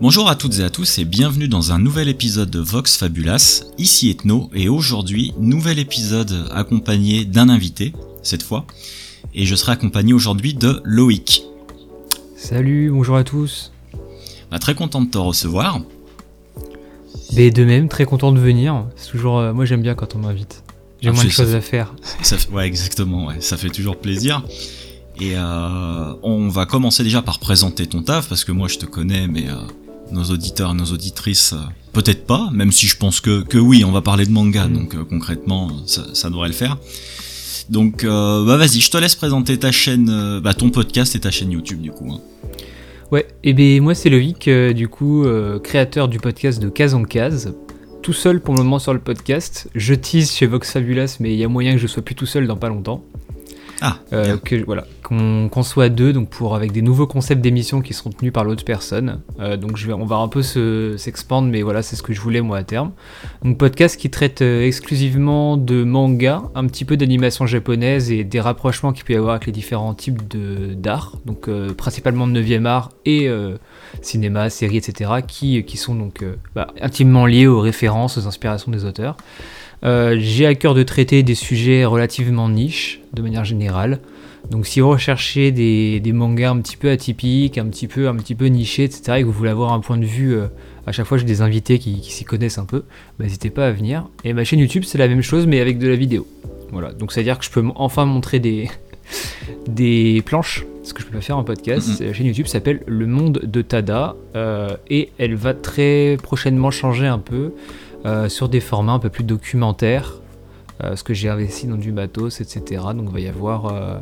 Bonjour à toutes et à tous et bienvenue dans un nouvel épisode de Vox Fabulas. Ici Ethno et aujourd'hui, nouvel épisode accompagné d'un invité, cette fois. Et je serai accompagné aujourd'hui de Loïc. Salut, bonjour à tous. Bah, très content de te recevoir. Mais de même, très content de venir. C'est toujours, euh, moi j'aime bien quand on m'invite. J'ai Ah, moins de choses fait- à faire. Ça fait- ouais, exactement, ouais, ça fait toujours plaisir. Et euh, on va commencer déjà par présenter ton taf, parce que moi je te connais, mais euh, nos auditeurs nos auditrices, euh, peut-être pas, même si je pense que, que oui, on va parler de manga, Mm. donc euh, concrètement, ça, ça devrait le faire. Donc euh, bah vas-y, je te laisse présenter ta chaîne, euh, bah, ton podcast et ta chaîne YouTube du coup. hein. Ouais, et ben moi c'est Loïc, du coup, créateur du podcast de Case en Case. Tout seul pour le moment sur le podcast. Je tease chez Vox Fabulas, mais il y a moyen que je sois plus tout seul dans pas longtemps. Ah, Euh, que, voilà, qu'on soit deux, donc pour avec des nouveaux concepts d'émissions qui seront tenus par l'autre personne. Euh, donc je vais, on va un peu se- s'expandre, mais voilà, c'est ce que je voulais moi à terme. Donc podcast qui traite euh, exclusivement de manga, un petit peu d'animation japonaise et des rapprochements qu'il peut y avoir avec les différents types de d'art, donc euh, principalement de 9e art et cinéma, séries, etc., qui, qui sont donc bah, intimement liés aux références, aux inspirations des auteurs. Euh, J'ai à cœur de traiter des sujets relativement niches, de manière générale. Donc si vous recherchez des, des mangas un petit peu atypiques, un petit peu, un petit peu nichés, etc., et que vous voulez avoir un point de vue, euh, à chaque fois j'ai des invités qui, qui s'y connaissent un peu, bah, n'hésitez pas à venir. Et ma chaîne YouTube c'est la même chose mais avec de la vidéo. Voilà, donc c'est à dire que je peux enfin montrer des, des planches, ce que je peux pas faire en podcast. Mhm. La chaîne YouTube s'appelle Le Monde de Tada, euh, et elle va très prochainement changer un peu euh, sur des formats un peu plus documentaires, euh, parce que j'ai investi dans du matos, etc. Donc il va y avoir euh,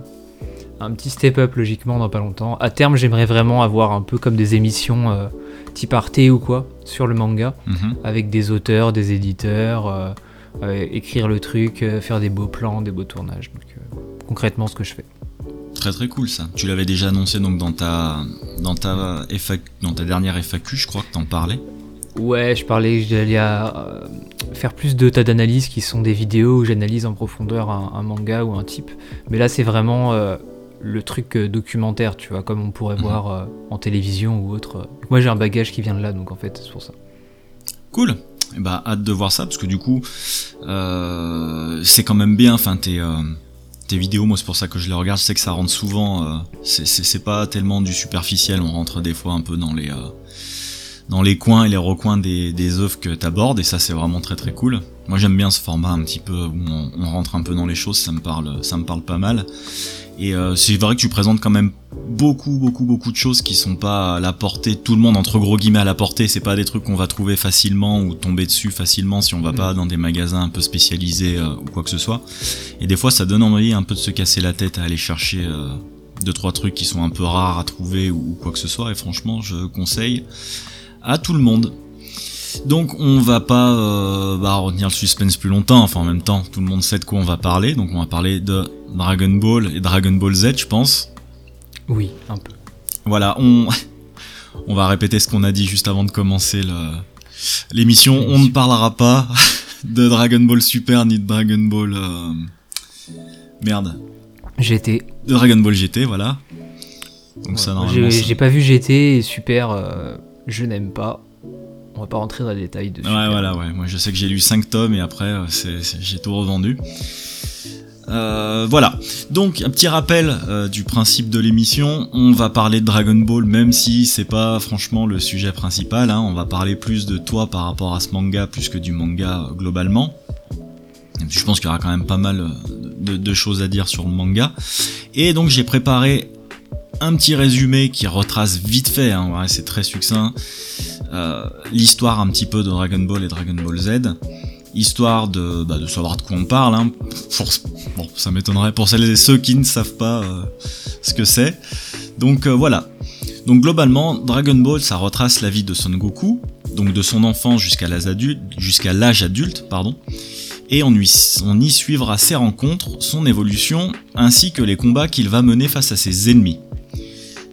un petit step-up logiquement dans pas longtemps. À terme, j'aimerais vraiment avoir un peu comme des émissions type Arte ou quoi sur le manga, Mhm. avec des auteurs, des éditeurs, écrire le truc, faire des beaux plans, des beaux tournages. Donc concrètement, ce que je fais. Très très cool ça. Tu l'avais déjà annoncé donc dans ta dans ta FAQ, dans ta dernière FAQ, je crois que t'en parlais. Ouais, je parlais que j'allais euh, faire plus de tas d'analyses qui sont des vidéos où j'analyse en profondeur un, un manga ou un type. Mais là, c'est vraiment euh, le truc euh, documentaire, tu vois, comme on pourrait Mhm. voir euh, en télévision ou autre. Moi, j'ai un bagage qui vient de là, donc en fait, c'est pour ça. Cool. Et bah hâte de voir ça parce que du coup c'est quand même bien. Enfin tes tes vidéos, moi c'est pour ça que je les regarde. Je sais que ça rentre souvent. euh, c'est pas tellement du superficiel. On rentre des fois un peu dans les euh, dans les coins et les recoins des des œuvres que t'abordes et ça c'est vraiment très très cool. Moi j'aime bien ce format un petit peu où on, on rentre un peu dans les choses. Ça me parle ça me parle pas mal. Et euh, c'est vrai que tu présentes quand même beaucoup, beaucoup, beaucoup de choses qui sont pas à la portée tout le monde, entre gros guillemets à la portée. C'est pas des trucs qu'on va trouver facilement ou tomber dessus facilement si on va Mm. pas dans des magasins un peu spécialisés euh, ou quoi que ce soit. Et des fois, ça donne envie un peu de se casser la tête à aller chercher euh, deux, trois trucs qui sont un peu rares à trouver ou, ou quoi que ce soit. Et franchement, je conseille à tout le monde. Donc on va pas euh, bah, retenir le suspense plus longtemps, enfin en même temps tout le monde sait de quoi on va parler, donc on va parler de Dragon Ball et Dragon Ball Z je pense. Oui, un peu. Voilà, on, on va répéter ce qu'on a dit juste avant de commencer l'émission. On ne parlera pas de Dragon Ball Super ni de Dragon Ball. euh, Merde. GT. De Dragon Ball GT, voilà. Donc ça, normalement. J'ai pas vu GT et Super, euh, je n'aime pas. On va pas rentrer dans les détails de Ouais, voilà, ouais. Moi, je sais que j'ai lu 5 tomes et après, euh, j'ai tout revendu. Euh, voilà. Donc, un petit rappel euh, du principe de l'émission. On va parler de Dragon Ball, même si c'est pas franchement le sujet principal. hein. On va parler plus de toi par rapport à ce manga, plus que du manga globalement. Je pense qu'il y aura quand même pas mal de, de choses à dire sur le manga. Et donc, j'ai préparé un petit résumé qui retrace vite fait, hein, c'est très succinct, euh, l'histoire un petit peu de Dragon Ball et Dragon Ball Z, histoire de, bah, savoir de quoi on parle. Hein. Bon, ça m'étonnerait pour celles et ceux qui ne savent pas euh, ce que c'est. Donc euh, voilà. Donc globalement, Dragon Ball, ça retrace la vie de Son Goku, donc de son enfance jusqu'à l'âge adulte, pardon. Et on y suivra ses rencontres, son évolution, ainsi que les combats qu'il va mener face à ses ennemis.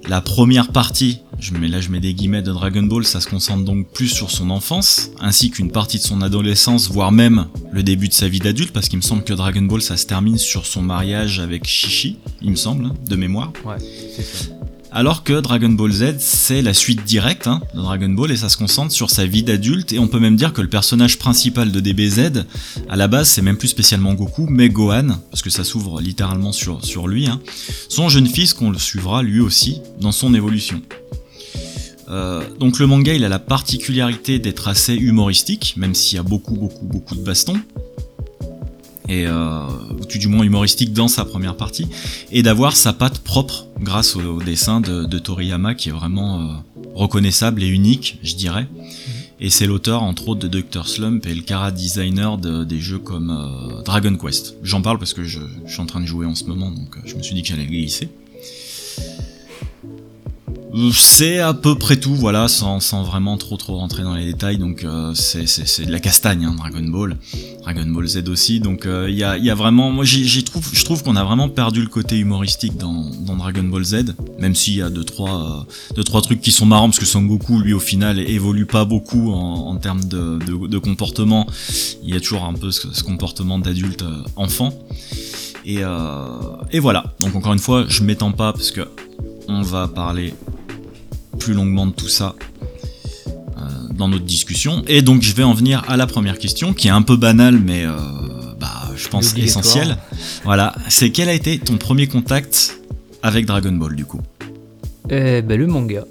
La première partie, je mets, là je mets des guillemets de Dragon Ball, ça se concentre donc plus sur son enfance, ainsi qu'une partie de son adolescence, voire même le début de sa vie d'adulte, parce qu'il me semble que Dragon Ball ça se termine sur son mariage avec Shishi, il me semble, hein, de mémoire. Ouais. Alors que Dragon Ball Z, c'est la suite directe hein, de Dragon Ball et ça se concentre sur sa vie d'adulte. Et on peut même dire que le personnage principal de DBZ, à la base, c'est même plus spécialement Goku, mais Gohan, parce que ça s'ouvre littéralement sur, lui, hein, son jeune fils qu'on le suivra lui aussi dans son évolution. Euh, donc le manga, il a la particularité d'être assez humoristique, même s'il y a beaucoup, beaucoup, beaucoup de bastons et euh, du moins humoristique dans sa première partie, et d'avoir sa patte propre grâce au, dessin de, Toriyama qui est vraiment euh, reconnaissable et unique, je dirais. Mhm. Et c'est l'auteur entre autres de Doctor Slump et le cara designer des jeux comme euh, Dragon Quest. J'en parle parce que je, je, suis en train de jouer en ce moment, donc je me suis dit que j'allais glisser. C'est à peu près tout, voilà, sans, vraiment trop trop rentrer dans les détails. Donc euh, c'est de la castagne, hein, Dragon Ball, Dragon Ball Z aussi. Donc il euh, y, a, y, a, vraiment, moi j'ai trouve, je trouve qu'on a vraiment perdu le côté humoristique dans, Dragon Ball Z, même s'il y a deux trois, euh, deux trois trucs qui sont marrants parce que Son Goku, lui au final, évolue pas beaucoup en, termes de, de, de, comportement. Il y a toujours un peu ce, ce comportement d'adulte enfant. Et, et voilà. Donc encore une fois, je m'étends pas parce que on va parler plus longuement de tout ça euh, dans notre discussion. Et donc je vais en venir à la première question, qui est un peu banale, mais euh, bah, je pense essentielle. Voilà, c'est quel a été ton premier contact avec Dragon Ball du coup? Eh ben, Le manga,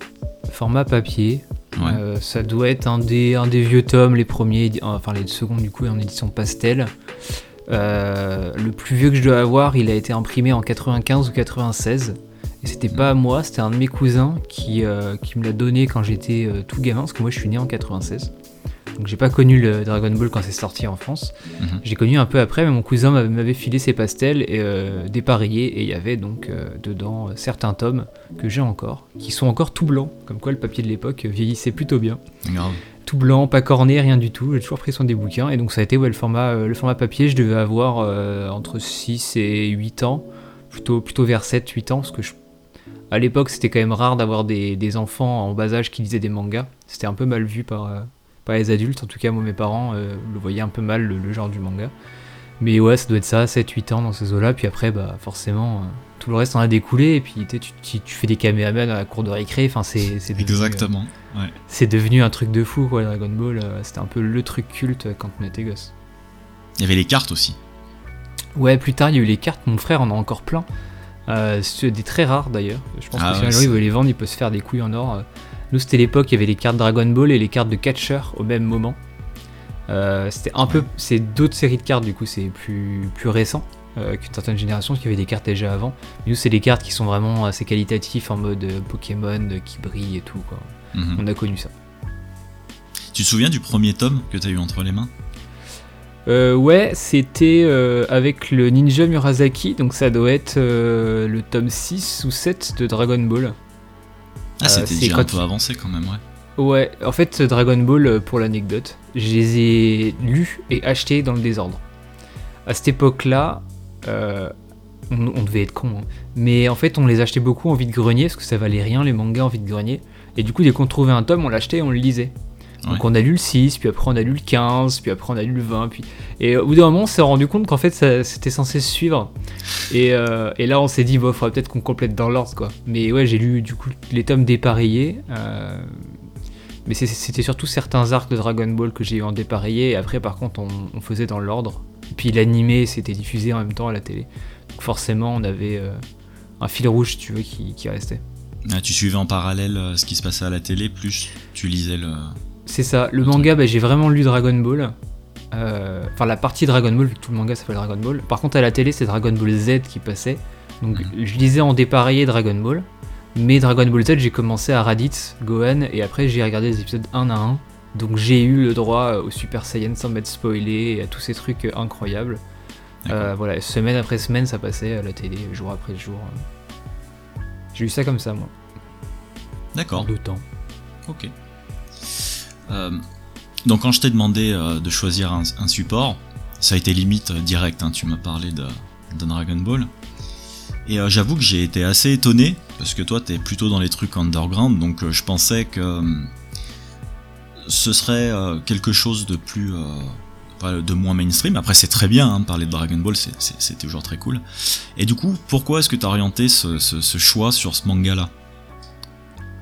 format papier. Euh, ça doit être un des, un des vieux tomes, les premiers, enfin les secondes du coup en édition pastel. le plus vieux que je dois avoir, il a été imprimé en 95 ou 96. Et c'était pas moi, c'était un de mes cousins qui, euh, qui me l'a donné quand j'étais euh, tout gamin, parce que moi je suis né en 96. Donc j'ai pas connu le Dragon Ball quand c'est sorti en France. Mhm. J'ai connu un peu après, mais mon cousin m'avait filé ses pastels et, euh, dépareillés, et il y avait donc dedans certains tomes que j'ai encore, qui sont encore tout blancs, comme quoi le papier de l'époque vieillissait plutôt bien. Tout blanc, pas corné, rien du tout. J'ai toujours pris soin des bouquins, et donc ça a été ouais, le, format, le format papier. Je devais avoir entre 6 et 8 ans, plutôt, plutôt vers 7-8 ans, parce que je à l'époque, c'était quand même rare d'avoir des, enfants en bas âge qui lisaient des mangas. C'était un peu mal vu par, euh, par les adultes. En tout cas, moi, mes parents euh, le voyaient un peu mal, le, genre du manga. Mais ouais, ça doit être ça, 7-8 ans dans ces eaux-là. Puis après, bah, forcément, euh, tout le reste en a découlé. Et puis tu, tu, fais des caméras à la cour de récré. Enfin, c'est, Exactement. ouais. C'est devenu un truc de fou, quoi, Dragon Ball. c'était un peu le truc culte quand on était gosse. Il y avait les cartes aussi. Ouais, plus tard, il y a eu les cartes. Mon frère en a encore plein. Euh, c'est des très rares d'ailleurs. Je pense ah que si un jour il veut les vendre, il peut se faire des couilles en or. Euh. Nous, c'était l'époque, il y avait les cartes Dragon Ball et les cartes de Catcher au même moment. Euh, c'était un peu. C'est d'autres séries de cartes, du coup, c'est plus, plus récent qu'une certaine génération, parce qu'il y avait des cartes déjà avant. Mais nous, c'est des cartes qui sont vraiment assez qualitatives en mode Pokémon qui brillent et tout. Quoi. Mhm. On a connu ça. Tu te souviens du premier tome que tu as eu entre les mains? Euh, ouais, c'était euh, avec le ninja Murasaki, donc ça doit être euh, le tome 6 ou 7 de Dragon Ball. Ah, c'était déjà un peu avancé quand même, ouais. Ouais, en fait, Dragon Ball, pour l'anecdote, je les ai lus et achetés dans le désordre. À cette époque-là, on, devait être con, hein. mais en fait, on les achetait beaucoup en vide-grenier, parce que ça valait rien les mangas en vide-grenier. Et du coup, dès qu'on trouvait un tome, on l'achetait et on le lisait. Donc on a lu le 6, puis après on a lu le 15, puis après on a lu le 20. Puis... Et au bout d'un moment, on s'est rendu compte qu'en fait c'était censé se suivre. Et, euh, et là on s'est dit, bon, faudrait peut-être qu'on complète dans l'ordre quoi. Mais ouais, j'ai lu du coup les tomes dépareillés. Euh, mais c'était surtout certains arcs de Dragon Ball que j'ai eu en dépareillé. Et après, par contre, on, faisait dans l'ordre. Puis l'animé c'était diffusé en même temps à la télé. Donc forcément, on avait euh, un fil rouge, tu veux, qui, qui restait. Ah, tu suivais en parallèle ce qui se passait à la télé, plus tu lisais le. C'est ça. Le manga, bah, j'ai vraiment lu Dragon Ball. Euh, enfin, la partie Dragon Ball, vu que tout le manga s'appelle Dragon Ball. Par contre, à la télé, c'est Dragon Ball Z qui passait. Donc, mhm. je lisais en dépareillé Dragon Ball. Mais Dragon Ball Z, j'ai commencé à Raditz, Gohan, et après, j'ai regardé les épisodes un à un. Donc, j'ai eu le droit au Super Saiyan sans m'être spoilé et à tous ces trucs incroyables. Euh, voilà, semaine après semaine, ça passait à la télé, jour après jour. J'ai eu ça comme ça, moi. D'accord. deux temps. Ok. Euh, donc quand je t'ai demandé euh, de choisir un, support, ça a été limite euh, direct, hein, tu m'as parlé de, Dragon Ball. Et j'avoue que j'ai été assez étonné, parce que toi t'es plutôt dans les trucs underground, donc je pensais que ce serait quelque chose de plus... de moins mainstream. Après c'est très bien hein, parler de Dragon Ball, c'est toujours très cool. Et du coup, pourquoi est-ce que t'as orienté ce, choix sur ce manga-là?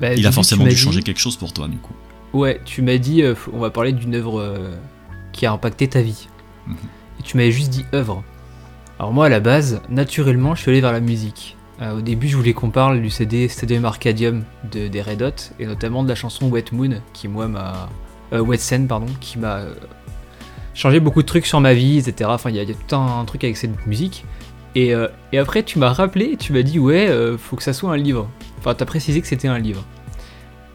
Bah, il a forcément dû changer quelque chose pour toi, du coup. Ouais, tu m'as dit, euh, on va parler d'une œuvre euh, qui a impacté ta vie. Mhm. Et tu m'avais juste dit œuvre. Alors moi, à la base, naturellement, je suis allé vers la musique. Euh, au début, je voulais qu'on parle du CD Stadium Arcadium de, des Red Hot, et notamment de la chanson Wet Moon, qui moi m'a... Wet Sen, pardon, qui m'a changé beaucoup de trucs sur ma vie, etc. Enfin, il y, a tout un, truc avec cette musique. Et, et après, tu m'as rappelé, tu m'as dit, ouais, faut que ça soit un livre. Enfin, t'as précisé que c'était un livre.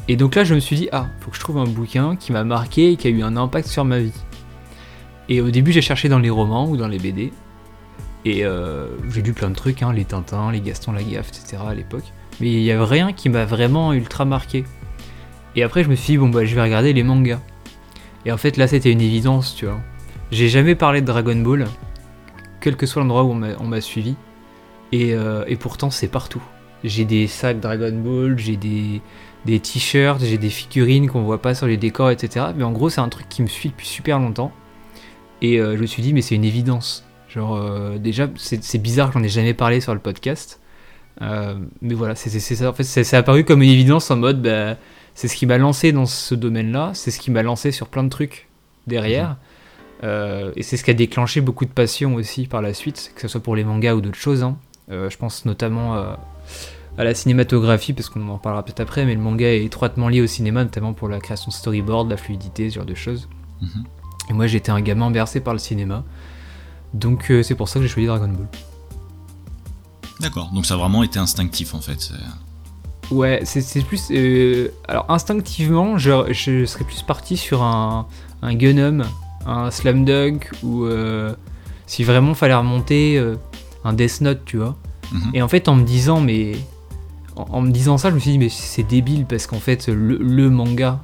Et donc là, je me suis dit, ah, faut que je trouve un bouquin qui m'a marqué et qui a eu un impact sur ma vie. Et au début, j'ai cherché dans les romans ou dans les BD. Et euh, j'ai lu plein de trucs, hein, les Tintins, les Gaston Lagaffe, etc. à l'époque. Mais il n'y avait rien qui m'a vraiment ultra marqué. Et après, je me suis dit, bon, bah, je vais regarder les mangas. Et en fait, là, c'était une évidence, tu vois. J'ai jamais parlé de Dragon Ball, quel que soit l'endroit où on m'a suivi. Et, euh, et pourtant, c'est partout. J'ai des sacs Dragon Ball, j'ai des, des t-shirts, j'ai des figurines qu'on voit pas sur les décors, etc. Mais en gros, c'est un truc qui me suit depuis super longtemps. Et euh, je me suis dit, mais c'est une évidence. Genre, euh, déjà, c'est bizarre que j'en ai jamais parlé sur le podcast. Euh, mais voilà, c'est ça. En fait, c'est apparu comme une évidence en mode, bah, c'est ce qui m'a lancé dans ce domaine-là, c'est ce qui m'a lancé sur plein de trucs derrière. Mhm. et c'est ce qui a déclenché beaucoup de passion aussi par la suite, que ce soit pour les mangas ou d'autres choses. Hein. je pense notamment à la cinématographie, parce qu'on en parlera peut-être après, mais le manga est étroitement lié au cinéma, notamment pour la création de storyboard, la fluidité, ce genre de choses. Mhm. Et moi j'étais un gamin bercé par le cinéma, donc euh, c'est pour ça que j'ai choisi Dragon Ball. D'accord, donc ça a vraiment été instinctif en fait. Ouais, c'est plus. Euh, alors instinctivement, je, je, serais plus parti sur un, un Gunham, un Slam Dunk, ou euh, si vraiment fallait remonter, un Death Note, tu vois. Mhm. Et en fait, en me disant, mais en, me disant ça, je me suis dit, mais c'est débile parce qu'en fait, le, manga,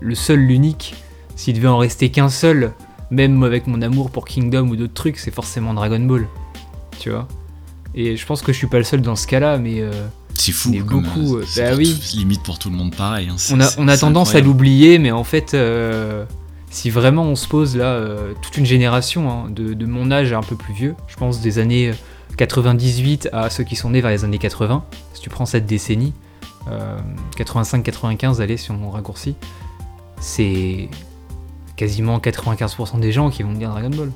le seul, l'unique, s'il devait en rester qu'un seul, même avec mon amour pour Kingdom ou d'autres trucs, c'est forcément Dragon Ball. Tu vois? Et je pense que je suis pas le seul dans ce cas-là, mais. Euh, c'est fou, beaucoup. Euh, bah oui. limite pour tout le monde pareil. Hein, on a, on a tendance à l'oublier, mais en fait, euh, si vraiment on se pose là, toute une génération hein, de, de, mon âge un peu plus vieux, je pense des années 98 à ceux qui sont nés vers les années 80, si tu prends cette décennie, 85-95, euh, allez, si on raccourcit, c'est quasiment 95% des gens qui vont dire Dragon Ball.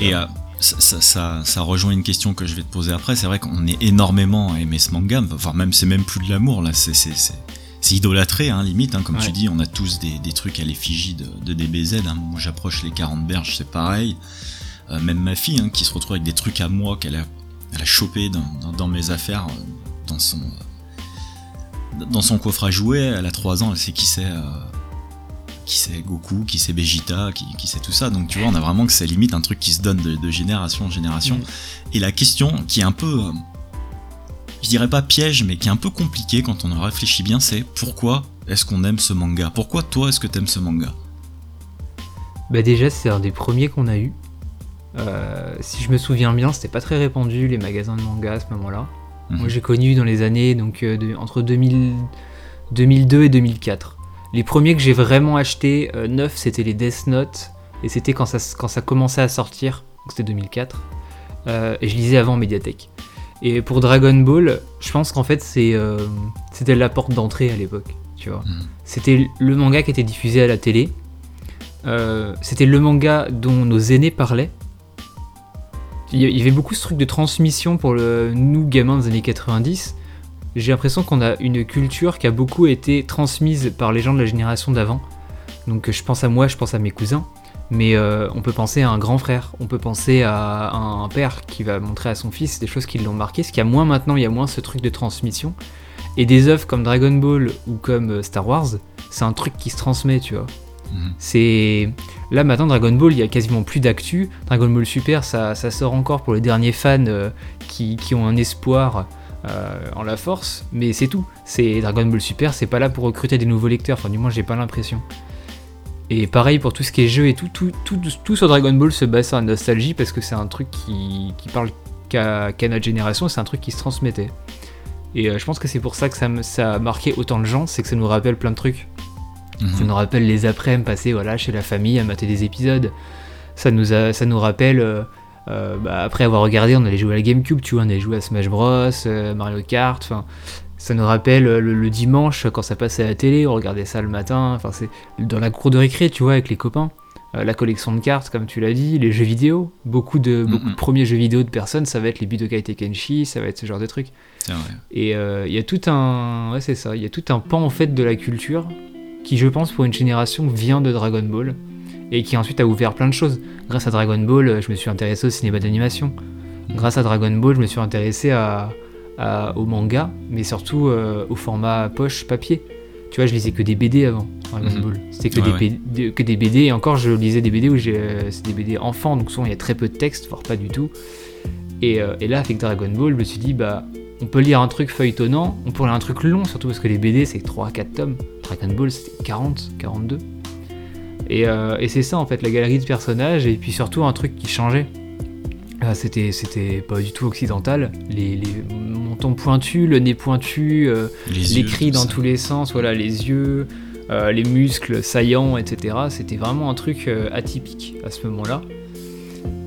Et euh, ça, rejoint une question que je vais te poser après. C'est vrai qu'on est énormément à aimer ce manga, enfin, même c'est même plus de l'amour, là, c'est idolâtré, hein, limite, hein, comme tu dis, on a tous des, trucs à l'effigie de, de, DBZ. Hein. Moi j'approche les 40 berges, c'est pareil. Euh, même ma fille, hein, qui se retrouve avec des trucs à moi qu'elle a, elle a chopé dans, mes affaires, euh, dans son, euh, dans son coffre à jouer, elle a 3 ans, elle sait qui c'est. qui c'est Goku, qui c'est Vegeta, qui, qui c'est tout ça. Donc tu vois, on a vraiment que c'est limite un truc qui se donne de, génération en génération. Mm. Et la question qui est un peu, je dirais pas piège, mais qui est un peu compliquée quand on en réfléchit bien, c'est pourquoi est-ce qu'on aime ce manga? Pourquoi toi est-ce que t'aimes ce manga? Bah déjà c'est un des premiers qu'on a eu. Euh, si je me souviens bien, c'était pas très répandu les magasins de manga à ce moment-là. Mhm. Moi j'ai connu dans les années donc euh, entre 2002 et 2004. Les premiers que j'ai vraiment achetés euh, neufs, c'était les Death Note et c'était quand ça, quand ça commençait à sortir, donc c'était 2004. et je lisais avant Mediatek. Et pour Dragon Ball, je pense qu'en fait c'est c'était la porte d'entrée à l'époque, tu vois. Mhm. C'était le manga qui était diffusé à la télé. c'était le manga dont nos aînés parlaient il y avait beaucoup ce truc de transmission pour le, nous, gamins des années 90. J'ai l'impression qu'on a une culture qui a beaucoup été transmise par les gens de la génération d'avant. Donc je pense à moi, je pense à mes cousins. Mais euh, on peut penser à un grand frère, on peut penser à un père qui va montrer à son fils des choses qui l'ont marqué. Ce qu'il y a moins maintenant, il y a moins ce truc de transmission. Et des œuvres comme Dragon Ball ou comme euh, Star Wars, c'est un truc qui se transmet, tu vois. Mhm. C'est là maintenant Dragon Ball, il y a quasiment plus d'actu. Dragon Ball Super, ça, sort encore pour les derniers fans euh, qui, ont un espoir euh, en la force, mais c'est tout. C'est Dragon Ball Super, c'est pas là pour recruter des nouveaux lecteurs. Enfin, du moins, j'ai pas l'impression. Et pareil pour tout ce qui est jeu et tout, tout, tout, sur Dragon Ball se base sur la nostalgie parce que c'est un truc qui, parle qu'à notre génération, c'est un truc qui se transmettait. Et euh, je pense que c'est pour ça que ça, ça a marqué autant de gens, c'est que ça nous rappelle plein de trucs. Ça nous rappelle les après-midi passés voilà, chez la famille à mater des épisodes. Ça nous, a, ça nous rappelle euh, bah, après avoir regardé, on allait jouer à la GameCube, tu vois, on allait jouer à Smash Bros, Mario Kart, enfin ça nous rappelle le, dimanche quand ça passait à la télé, on regardait ça le matin, enfin c'est dans la cour de récré, tu vois, avec les copains. Euh, la collection de cartes, comme tu l'as dit, les jeux vidéo. Beaucoup de, beaucoup de premiers jeux vidéo de personnes, ça va être les Budokai Tenkaichi, ça va être ce genre de trucs. Et euh, il y a tout un, ouais, c'est ça, il y a tout un pan en fait de la culture qui, je pense, pour une génération, vient de Dragon Ball et qui ensuite a ouvert plein de choses. Grâce à Dragon Ball, je me suis intéressé au cinéma d'animation. Grâce à Dragon Ball, je me suis intéressé à, au manga, mais surtout euh, au format poche papier. Tu vois, je lisais que des BD avant, Dragon mhm. Ball. C'était que, des BD, que des BD, et encore, je lisais des BD où euh, c'est des BD enfants, donc souvent il y a très peu de texte, voire pas du tout. Et, euh, et, là, avec Dragon Ball, je me suis dit, bah, on peut lire un truc feuilletonnant, on peut lire un truc long, surtout parce que les BD c'est 3-4 tomes. Dragon Ball c'était 40, 42. Et, euh, et c'est ça en fait, la galerie de personnages, et puis surtout un truc qui changeait. Ah, c'était, c'était pas du tout occidental. Les, les montons pointus, le nez pointu, euh, les, cris dans tous les sens, voilà, les yeux, euh, les muscles saillants, etc. C'était vraiment un truc atypique à ce moment-là.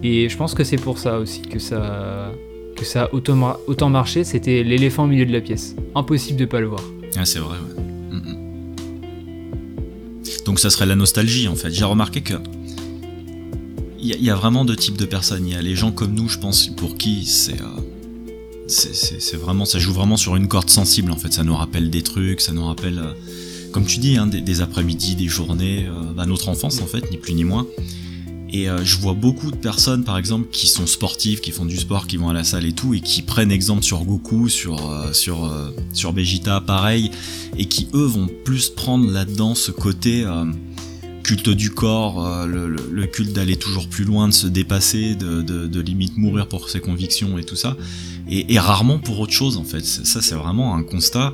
Et je pense que c'est pour ça aussi que ça, que ça a autant, marché. C'était l'éléphant au milieu de la pièce. Impossible de pas le voir. Ah, c'est vrai. Mm, mm. Donc ça serait la nostalgie en fait. J'ai remarqué que il y, a vraiment deux types de personnes. Il y a les gens comme nous, je pense, pour qui c'est euh, c'est vraiment ça joue vraiment sur une corde sensible en fait. Ça nous rappelle des trucs, ça nous rappelle, euh, comme tu dis, hein, des, après-midi, des journées, euh, notre enfance en fait, ni plus ni moins. Et je vois beaucoup de personnes, par exemple, qui sont sportives, qui font du sport, qui vont à la salle et tout, et qui prennent exemple sur Goku, sur sur sur Vegeta, pareil, et qui eux vont plus prendre là-dedans ce côté culte du corps, euh, le, culte d'aller toujours plus loin, de se dépasser, de, limite mourir pour ses convictions et tout ça, et, rarement pour autre chose en fait. Ça c'est vraiment un constat.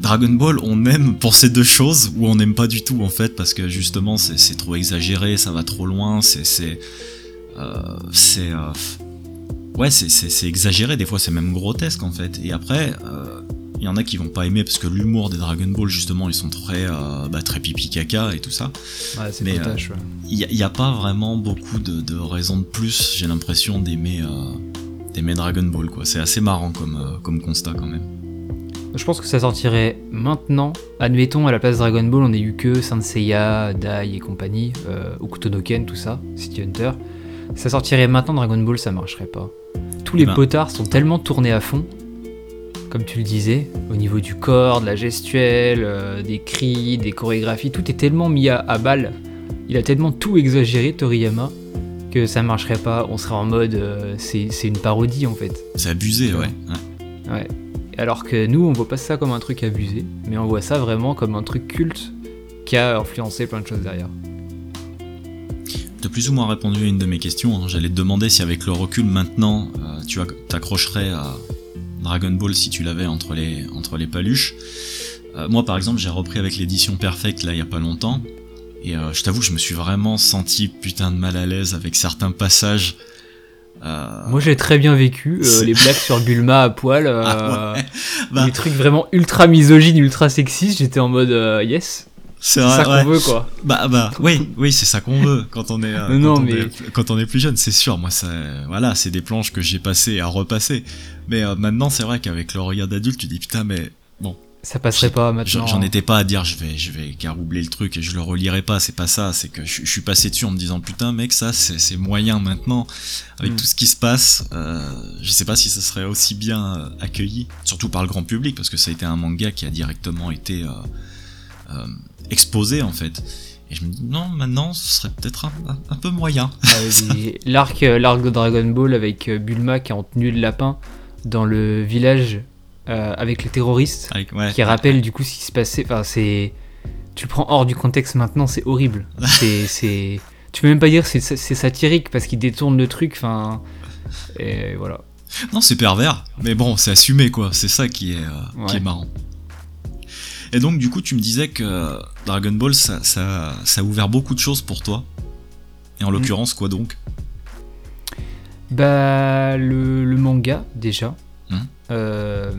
Dragon Ball, on aime pour ces deux choses ou on n'aime pas du tout en fait parce que justement c'est trop exagéré, ça va trop loin, c'est c'est euh, c'est euh, ouais c'est exagéré des fois c'est même grotesque en fait. Et après il y en a qui vont pas aimer parce que l'humour des Dragon Ball, justement, ils sont très, euh, bah, très pipi caca et tout ça. Ouais, c'est Mais euh, il n'y a, pas vraiment beaucoup de, raisons de plus, j'ai l'impression, d'aimer euh, d'aimer Dragon Ball. quoi. C'est assez marrant comme, comme constat quand même. Je pense que ça sortirait maintenant. Admettons, à la place de Dragon Ball, on ait eu que Saint Seiya, Dai et compagnie, Okuto no Ken, tout ça, City Hunter. Ça sortirait maintenant Dragon Ball, ça marcherait pas. Tous les eh ben. potards sont tellement tournés à fond comme tu le disais, au niveau du corps, de la gestuelle, euh, des cris, des chorégraphies, tout est tellement mis à, balle. Il a tellement tout exagéré, Toriyama, que ça marcherait pas. On serait en mode, euh, c'est une parodie en fait. C'est abusé, ouais. ouais. Alors que nous, on voit pas ça comme un truc abusé, mais on voit ça vraiment comme un truc culte qui a influencé plein de choses derrière. Tu as plus ou moins répondu à une de mes questions. Hein. J'allais te demander si avec le recul maintenant, euh, tu t'accrocherais à, Dragon Ball si tu l'avais entre les, entre les paluches. Euh, moi par exemple j'ai repris avec l'édition Perfect là il y a pas longtemps. Et euh, je t'avoue je me suis vraiment senti putain de mal à l'aise avec certains passages. Euh, moi j'ai très bien vécu les blagues sur Bulma à poil, ah bah. les trucs vraiment ultra misogynes, ultra sexistes. J'étais en mode yes. C'est ça qu'on veut, quoi. Bah, bah, oui, oui, c'est ça qu'on veut quand on est, euh, quand, on mais... est quand on est plus jeune, c'est sûr. Moi, ça, voilà, c'est des planches que j'ai passées à repasser. Mais euh, maintenant, c'est vrai qu'avec le regard d'adulte, tu dis putain, mais bon. Ça passerait pas maintenant. J'en étais pas à dire je vais, je vais caroubler le truc et je le relirai pas. C'est pas ça. C'est que je, suis passé dessus en me disant putain, mec, ça, c'est moyen maintenant. Avec mm. tout ce qui se passe, euh, je sais pas si ça serait aussi bien accueilli, surtout par le grand public, parce que ça a été un manga qui a directement été exposé en fait. Et je me dis non, maintenant ce serait peut-être un, peu moyen. Ah l'arc, euh, l'arc de Dragon Ball avec euh, Bulma qui est en tenue de lapin dans le village euh, avec les terroristes, qui rappelle du coup ce qui se passait. Enfin, c'est tu le prends hors du contexte maintenant, c'est horrible. c'est, c'est, tu peux même pas dire c'est, c'est satirique parce qu'il détourne le truc. Enfin, et voilà. Non, c'est pervers, mais bon, c'est assumé quoi. C'est ça qui est, qui est marrant. Et donc, du coup, tu me disais que Dragon Ball, ça, ça, a ouvert beaucoup de choses pour toi. Et en mm. l'occurrence, quoi donc? Bah, le, manga, déjà. Mm. Euh,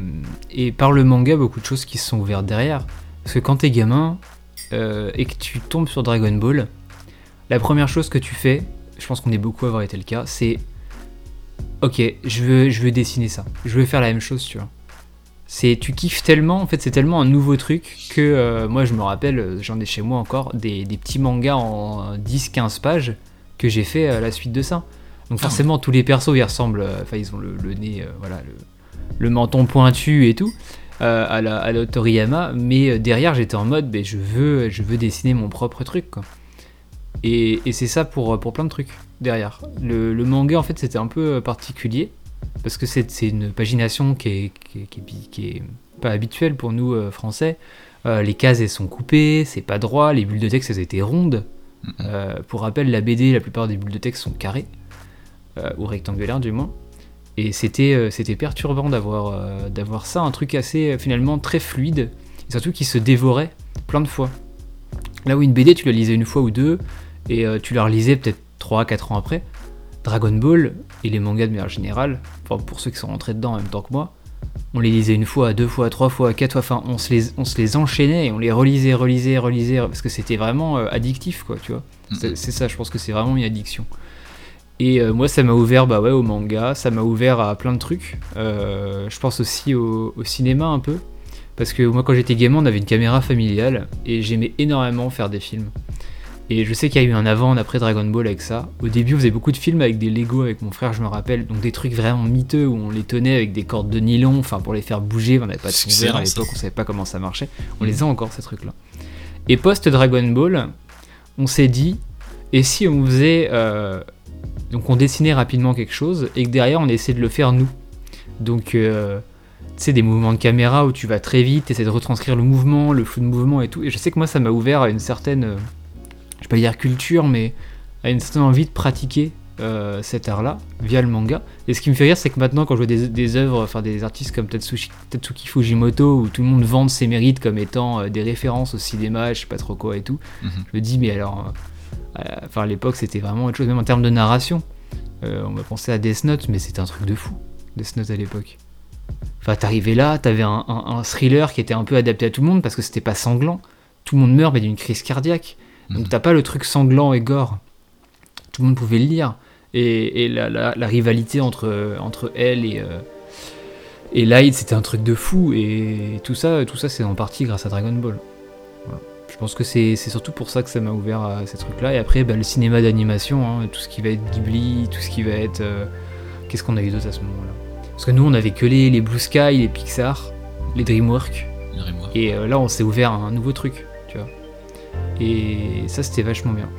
et par le manga, beaucoup de choses qui se sont ouvertes derrière. Parce que quand t'es gamin euh, et que tu tombes sur Dragon Ball, la première chose que tu fais, je pense qu'on est beaucoup à avoir été le cas, c'est ok, je veux, je veux dessiner ça. Je veux faire la même chose, tu vois. C'est, tu kiffes tellement, en fait, c'est tellement un nouveau truc que euh, moi, je me rappelle, j'en ai chez moi encore, des, des petits mangas en 10-15 pages que j'ai fait à la suite de ça. Donc Ah. forcément, tous les persos, ils ressemblent, enfin, ils ont le, le nez, voilà, le, le menton pointu et tout, euh, à, la, à la Toriyama, mais euh, derrière, j'étais en mode, ben, je, veux, je veux dessiner mon propre truc, quoi. Et, et c'est ça pour, pour plein de trucs derrière. Le, le manga, en fait, c'était un peu euh, particulier, parce que c'est une pagination qui est, qui, est, qui est bi- qui est pas habituelle pour nous, euh, français. Euh, les cases, elles sont coupées, c'est pas droit, les bulles de texte, elles étaient rondes. Pour rappel, la BD, la plupart des bulles de texte sont carrées, ou rectangulaires du moins. Et c'était euh, c'était perturbant d'avoir euh, d'avoir ça, un truc assez euh, finalement très fluide, et surtout qui se dévorait plein de fois. Là où une BD, tu la lisais une fois ou deux, et tu la relisais peut-être 3-4 ans après. Dragon Ball et les mangas de manière générale, enfin pour ceux qui sont rentrés dedans en même temps que moi, on les lisait une fois, deux fois, trois fois, quatre fois, enfin on se les, on se les enchaînait et on les relisait, relisait, relisait, parce que c'était vraiment addictif quoi, tu vois. C'est c'est ça, je pense que c'est vraiment une addiction. Et euh, moi ça m'a ouvert bah ouais, au manga, ça m'a ouvert à plein de trucs. Euh, je pense aussi au, au cinéma un peu. Parce que moi quand j'étais gamin on avait une caméra familiale et j'aimais énormément faire des films. Et je sais qu'il y a eu un avant, un après Dragon Ball avec ça. Au début, on faisait beaucoup de films avec des Lego avec mon frère, je me rappelle. Donc des trucs vraiment miteux où on les tenait avec des cordes de nylon, enfin pour les faire bouger. On n'avait pas de vert à l'époque, on savait pas comment ça marchait. On les a encore ces trucs-là. Et post Dragon Ball, on s'est dit, et si on faisait, euh, donc on dessinait rapidement quelque chose et que derrière on essayait de le faire nous. Donc euh, tu sais, des mouvements de caméra où tu vas très vite, essaies de retranscrire le mouvement, le flou de mouvement et tout. Et je sais que moi, ça m'a ouvert à une certaine, euh, je vais pas dire culture, mais à une certaine envie de pratiquer euh, cet art-là via le manga. Et ce qui me fait rire, c'est que maintenant, quand je vois des, des œuvres, enfin des artistes comme Tatsushi- Tatsuki Fujimoto, où tout le monde vante ses mérites comme étant euh, des références au cinéma, je sais pas trop quoi et tout, Mhm. je me dis, mais alors, euh, enfin à l'époque, c'était vraiment autre chose, même en termes de narration. Euh, on va penser à Death Note, mais c'était un truc de fou, Death Note à l'époque. Enfin, t'arrivais là, t'avais un, un, un thriller qui était un peu adapté à tout le monde parce que c'était pas sanglant. Tout le monde meurt, mais d'une crise cardiaque. Donc Mhm. t'as pas le truc sanglant et gore. Tout le monde pouvait le lire. Et, et la, la- la rivalité entre, entre elle et, euh, et Light, c'était un truc de fou. Et tout ça, tout ça c'est en partie grâce à Dragon Ball. Je pense que c'est surtout pour ça que ça m'a ouvert à ces trucs-là. Et après, bah, le cinéma d'animation, hein, tout ce qui va être Ghibli, tout ce qui va être... euh, Qu'est-ce qu'on a eu d'autre à ce moment-là? Parce que nous, on avait que les, les Blue Sky, les Pixar, les DreamWorks. Et euh, là, on s'est ouvert à un nouveau truc, tu vois. Et ça, c'était vachement bien.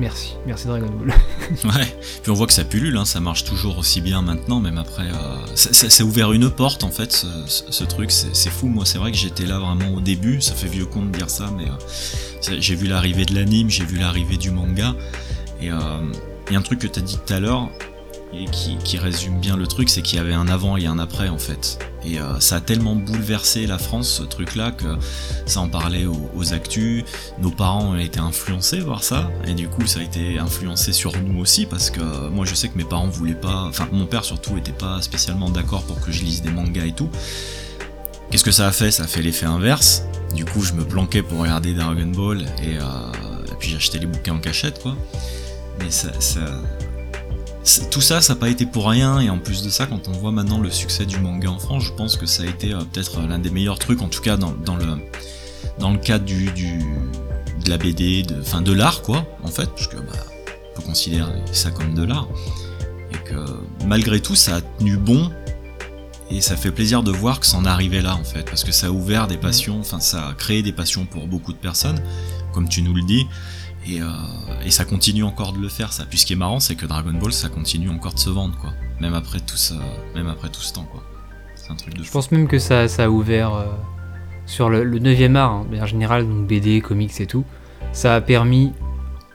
Merci, merci Dragon Ball. Ouais, puis on voit que ça pullule, hein, ça marche toujours aussi bien maintenant, même après. euh, ça, ouvert une porte en fait, ce, truc, c'est fou. Moi, c'est vrai que j'étais là vraiment au début, ça fait vieux con de dire ça, mais euh, j'ai vu l'arrivée de l'anime, j'ai vu l'arrivée du manga, et euh, il y a un truc que tu as dit tout à l'heure, et qui, résume bien le truc, c'est qu'il y avait un avant et un après en fait. Et euh, ça a tellement bouleversé la France, ce truc-là, que ça en parlait aux, aux actus, nos parents ont été influencés par ça, et du coup ça a été influencé sur nous aussi, parce que euh, moi je sais que mes parents voulaient pas, enfin mon père surtout était pas spécialement d'accord pour que je lise des mangas et tout. Qu'est-ce que ça a fait? Ça a fait l'effet inverse. Du coup je me planquais pour regarder Dragon Ball, et, euh, puis j'achetais les bouquins en cachette, quoi. Mais ça... tout ça, ça n'a pas été pour rien, et en plus de ça, quand on voit maintenant le succès du manga en France, je pense que ça a été euh, peut-être l'un des meilleurs trucs, en tout cas dans, dans le, dans le cadre du, du, de la BD, de, enfin de l'art quoi, en fait, parce que bah, on peut considérer ça comme de l'art, et que malgré tout ça a tenu bon, et ça fait plaisir de voir que ça en arrivait là en fait, parce que ça a ouvert des passions, enfin ça a créé des passions pour beaucoup de personnes, comme tu nous le dis, et, euh, et ça continue encore de le faire ça. Puis ce qui est marrant, c'est que Dragon Ball ça continue encore de se vendre quoi, même après tout ça, même après tout ce temps quoi. C'est un truc de Je fou. pense même que ça, ça a ouvert euh, sur le, le 9e art, hein, de manière générale, donc BD, comics et tout. Ça a permis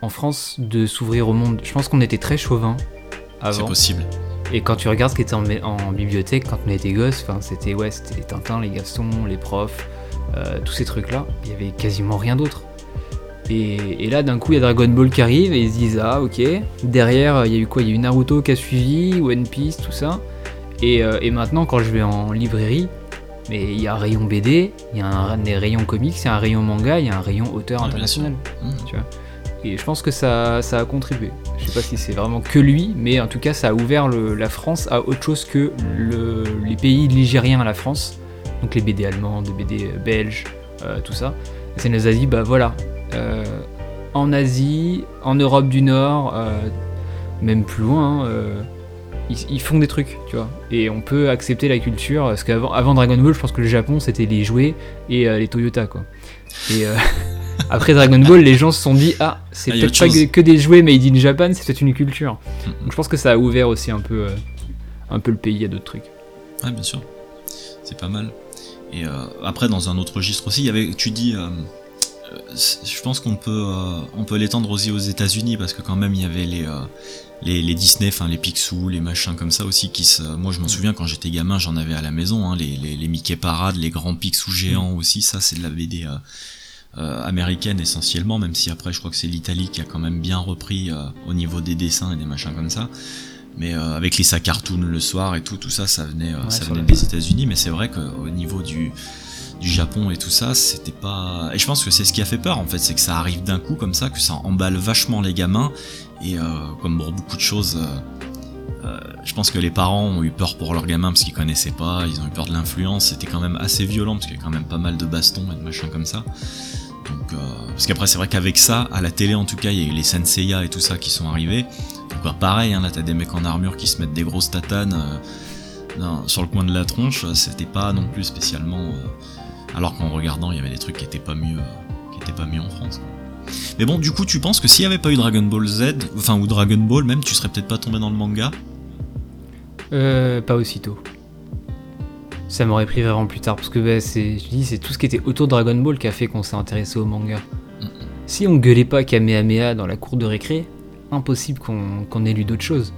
en France de s'ouvrir au monde. Je pense qu'on était très chauvin C'est possible. Et quand tu regardes ce qui était en, en bibliothèque quand on était gosse, c'était ouais, c'était les Tintins, les Gastons, les profs, euh, tous ces trucs-là. Il y avait quasiment rien d'autre. Et, et là, d'un coup, il y a Dragon Ball qui arrive et ils se disent Ah, ok. Derrière, il y a eu quoi? Il y a eu Naruto qui a suivi, One Piece, tout ça. Et, euh, et maintenant, quand je vais en librairie, mais il y a un rayon BD, il y a un, des rayons comics, il y a un rayon manga, il y a un rayon auteur international. Mmh. Tu vois. Et je pense que ça, ça a contribué. Je sais pas si c'est vraiment que lui, mais en tout cas, ça a ouvert la France à autre chose que les pays ligériens à la France. Donc les BD allemands, les BD belges, euh, tout ça. Et ça nous a dit, bah voilà, en Asie, en Europe du Nord, euh, même plus loin, hein, ils, font des trucs, tu vois. Et on peut accepter la culture, parce qu'avant avant Dragon Ball, je pense que le Japon, c'était les jouets et les Toyota, quoi. Et après Dragon Ball, les gens se sont dit, ah, c'est ah, peut-être pas que des jouets made in Japan, c'est peut-être une culture. Donc je pense que ça a ouvert aussi un peu, un peu le pays à d'autres trucs. Ouais, bien sûr. C'est pas mal. Et euh, après, dans un autre registre aussi, il y avait, tu dis, euh, euh, je pense qu'on peut, on peut l'étendre aussi aux États-Unis parce que quand même il y avait les, les, Disney, enfin les Picsou, les machins comme ça aussi qui se. Moi, je m'en souviens quand j'étais gamin, j'en avais à la maison, hein, les, les, Mickey Parade, les grands Picsou géants mm. aussi. Ça, c'est de la BD. américaine essentiellement, même si après je crois que c'est l'Italie qui a quand même bien repris au niveau des dessins et des machins comme ça mais euh, avec les sacs cartoon le soir et tout, tout ça, ça venait, euh, ça venait des États-Unis. Mais c'est vrai qu'au niveau du, du Japon et tout ça, c'était pas. Et je pense que c'est ce qui a fait peur en fait, c'est que ça arrive d'un coup comme ça, que ça emballe vachement les gamins. Et euh, comme pour beaucoup de choses, je pense que les parents ont eu peur pour leurs gamins parce qu'ils connaissaient pas, ils ont eu peur de l'influence. C'était quand même assez violent parce qu'il y a quand même pas mal de bastons et de machins comme ça. Donc, parce qu'après, c'est vrai qu'avec ça, à la télé en tout cas, il y a eu les Senseiya et tout ça qui sont arrivés pareil, hein, là t'as des mecs en armure qui se mettent des grosses tatanes euh, sur le coin de la tronche, c'était pas non plus spécialement. Euh, alors qu'en regardant, il y avait des trucs qui étaient pas mieux, qui étaient pas mieux en France. Mais bon, du coup, tu penses que s'il n'y avait pas eu Dragon Ball Z, enfin ou Dragon Ball même, tu serais peut-être pas tombé dans le manga? Euh, pas aussitôt. Ça m'aurait pris vraiment plus tard parce que bah, c'est, je dis, c'est tout ce qui était autour de Dragon Ball qui a fait qu'on s'est intéressé au manga. Si on gueulait pas Kamehameha dans la cour de récré, impossible qu'on ait lu d'autres choses.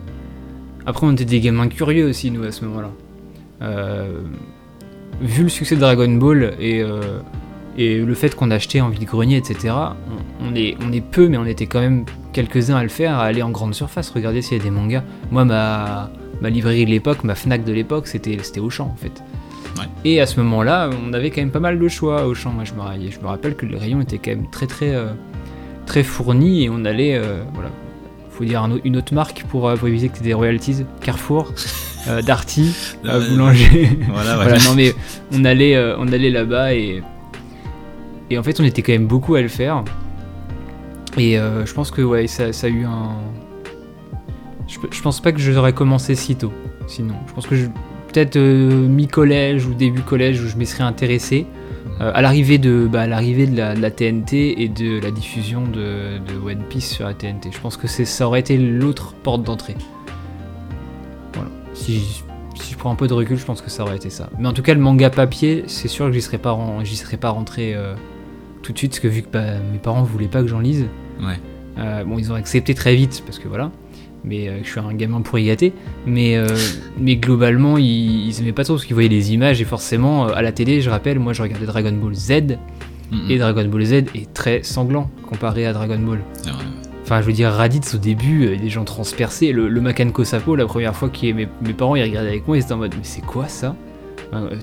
Après, on était des gamins curieux aussi, nous, à ce moment-là. Euh, vu le succès de Dragon Ball et, euh, et le fait qu'on achetait en vide-grenier, etc., on, est, on est peu, mais on était quand même quelques-uns à le faire, à aller en grande surface, regarder s'il y a des mangas. Moi, ma, ma librairie de l'époque, ma Fnac de l'époque, c'était Auchan, en fait. Et à ce moment-là, on avait quand même pas mal de choix au Auchan. Moi, je me, je me rappelle que les rayons étaient quand même très, très, euh, très fournis et on allait, voilà, faut dire une autre marque pour, euh, pour éviter que tu des royalties. Carrefour, euh, Darty, euh, Boulanger. Voilà, voilà. non mais on allait, on allait là-bas et, et en fait on était quand même beaucoup à le faire. Et je pense que ouais, ça, ça a eu un. Je, je, pense pas que j'aurais commencé si tôt. Sinon, je pense que peut-être mi-collège ou début collège où je m'y serais intéressé. Euh, à l'arrivée de, bah, l'arrivée de, la, TNT et de la diffusion de, One Piece sur la TNT. Je pense que ça aurait été l'autre porte d'entrée. Voilà. Si, je prends un peu de recul, je pense que ça aurait été ça. Mais en tout cas, le manga papier, c'est sûr que j'y serais pas, j'y serais pas rentré euh, tout de suite, parce que vu que bah, mes parents voulaient pas que j'en lise. Ouais. Euh, bon, ils ont accepté très vite, parce que voilà mais euh, je suis un gamin pour y gâter. Mais, euh, mais globalement, ils, ils aimaient pas trop parce qu'ils voyaient les images et forcément, euh, à la télé, je rappelle, moi je regardais Dragon Ball Z et Dragon Ball Z est très sanglant comparé à Dragon Ball. Enfin, je veux dire, Raditz au début, des gens transpercés. Le, le Makan Kosapo, la première fois que mes, mes, parents ils regardaient avec moi, ils étaient en mode Mais c'est quoi ça?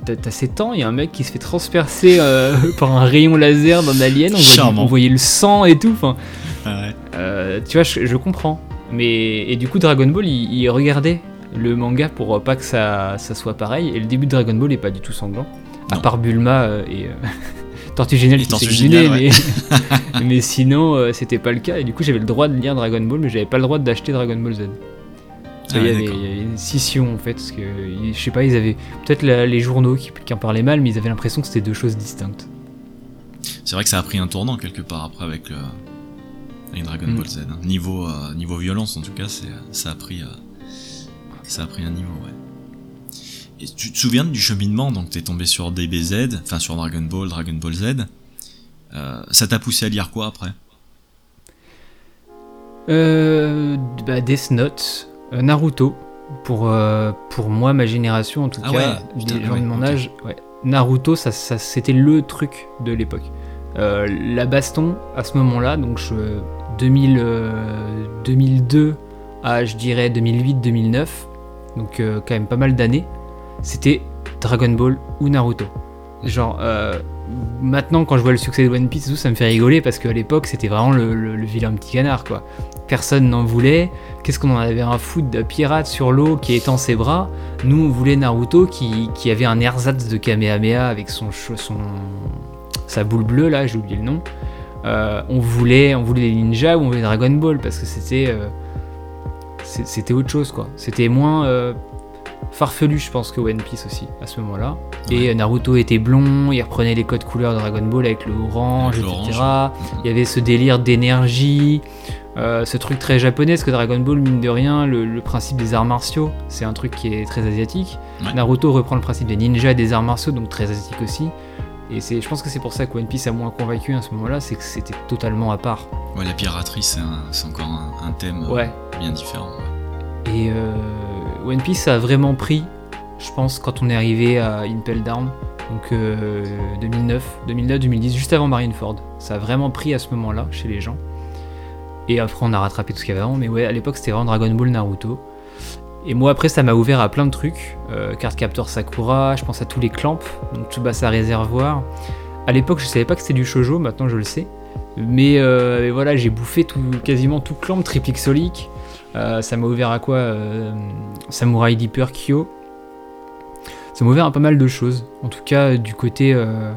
T'as 7 ans, il y a un mec qui se fait transpercer par un rayon laser d'un alien, on voyait, le sang et tout. Enfin, ah tu vois, je comprends. Mais, et du coup, Dragon Ball, il, regardait le manga pour pas que ça, ça, soit pareil. Et le début de Dragon Ball est pas du tout sanglant. À part Bulma euh, et. Euh, Tortue Géniale qui s'est mais, mais sinon euh, c'était pas le cas et du coup j'avais le droit de lire Dragon Ball mais j'avais pas le droit d'acheter Dragon Ball Z. Ah, il, y avait, une scission en fait parce que je sais pas ils avaient peut-être les journaux qui, qui, en parlaient mal mais ils avaient l'impression que c'était deux choses distinctes. C'est vrai que ça a pris un tournant quelque part après avec le, avec Dragon mm. Ball Z. Hein. Niveau, euh, niveau violence, en tout cas, ça, a pris, euh, ça a pris un niveau, ouais. Et tu te souviens du cheminement Donc, t'es tombé sur DBZ, enfin sur Dragon Ball, Dragon Ball Z. Euh, ça t'a poussé à lire quoi après? Euh, bah, Death Note, Naruto. Pour, pour moi, ma génération, en tout ah cas, les gens de mon âge, ouais. Naruto, ça, ça c'était le truc de l'époque. la baston, à ce moment-là, donc je, 2002 euh, à je dirais 2008-2009, donc euh, quand même pas mal d'années, c'était Dragon Ball ou Naruto. genre, euh, maintenant quand je vois le succès de One Piece, ça me fait rigoler parce qu'à l'époque c'était vraiment le, vilain petit canard quoi. Personne n'en voulait. Qu'est-ce qu'on en avait un foot de pirate sur l'eau qui étend ses bras? Nous on voulait Naruto qui, qui avait un ersatz de Kamehameha avec son, son sa boule bleue là, j'ai oublié le nom. Euh, on voulait on voulait les ninjas ou on voulait Dragon Ball parce que c'était euh, c'était autre chose quoi. C'était moins euh, farfelu, je pense, que One Piece aussi, à ce moment-là. Et Naruto était blond, il reprenait les codes couleurs de Dragon Ball avec le orange, etc. Il y avait ce délire d'énergie, ce truc très japonais, parce que Dragon Ball, mine de rien, le, principe des arts martiaux, c'est un truc qui est très asiatique. Naruto reprend le principe des ninjas et des arts martiaux, donc très asiatique aussi. Et je pense que c'est pour ça que One Piece a moins convaincu à ce moment-là, c'est que c'était totalement à part. Ouais, la piraterie, c'est encore un, thème bien différent. Et euh, One Piece a vraiment pris, je pense, quand on est arrivé à Impel Down, donc 2009, 2009, 2010, juste avant Marineford. Ça a vraiment pris à ce moment-là chez les gens. Et après, on a rattrapé tout ce qu'il y avait avant, mais ouais, à l'époque, c'était vraiment Dragon Ball Naruto. Et moi, après, ça m'a ouvert à plein de trucs. Euh, Card Captor Sakura, je pense à tous les clamps, donc Tsubasa Réservoir. À l'époque, je savais pas que c'était du shojo, maintenant je le sais. Mais, euh, voilà, j'ai bouffé quasiment tout clamp, Tripixolic. Euh, ça m'a ouvert à quoi euh, Samurai Deeper Kyo. Ça m'a ouvert à pas mal de choses. En tout cas, du côté euh,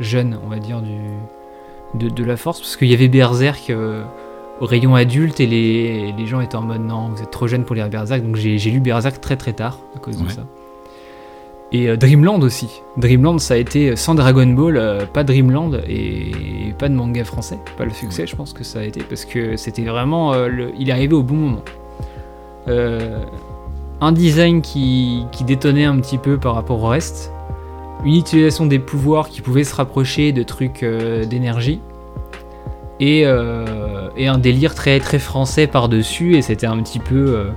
jeune, on va dire, du, de, la force. Parce qu'il y avait Berserk au rayon adulte et les, gens étaient en mode non, vous êtes trop jeune pour lire Berserk. Donc j'ai lu Berserk très très tard à cause de ça. Et Dreamland aussi. Dreamland, ça a été sans Dragon Ball, pas Dreamland et pas de manga français. Pas le succès, je pense que ça a été parce que c'était vraiment. il est arrivé au bon moment. Euh, un design qui, détonnait un petit peu par rapport au reste, une utilisation des pouvoirs qui pouvait se rapprocher de trucs euh, euh, et, un délire très très français par-dessus, et c'était un petit peu...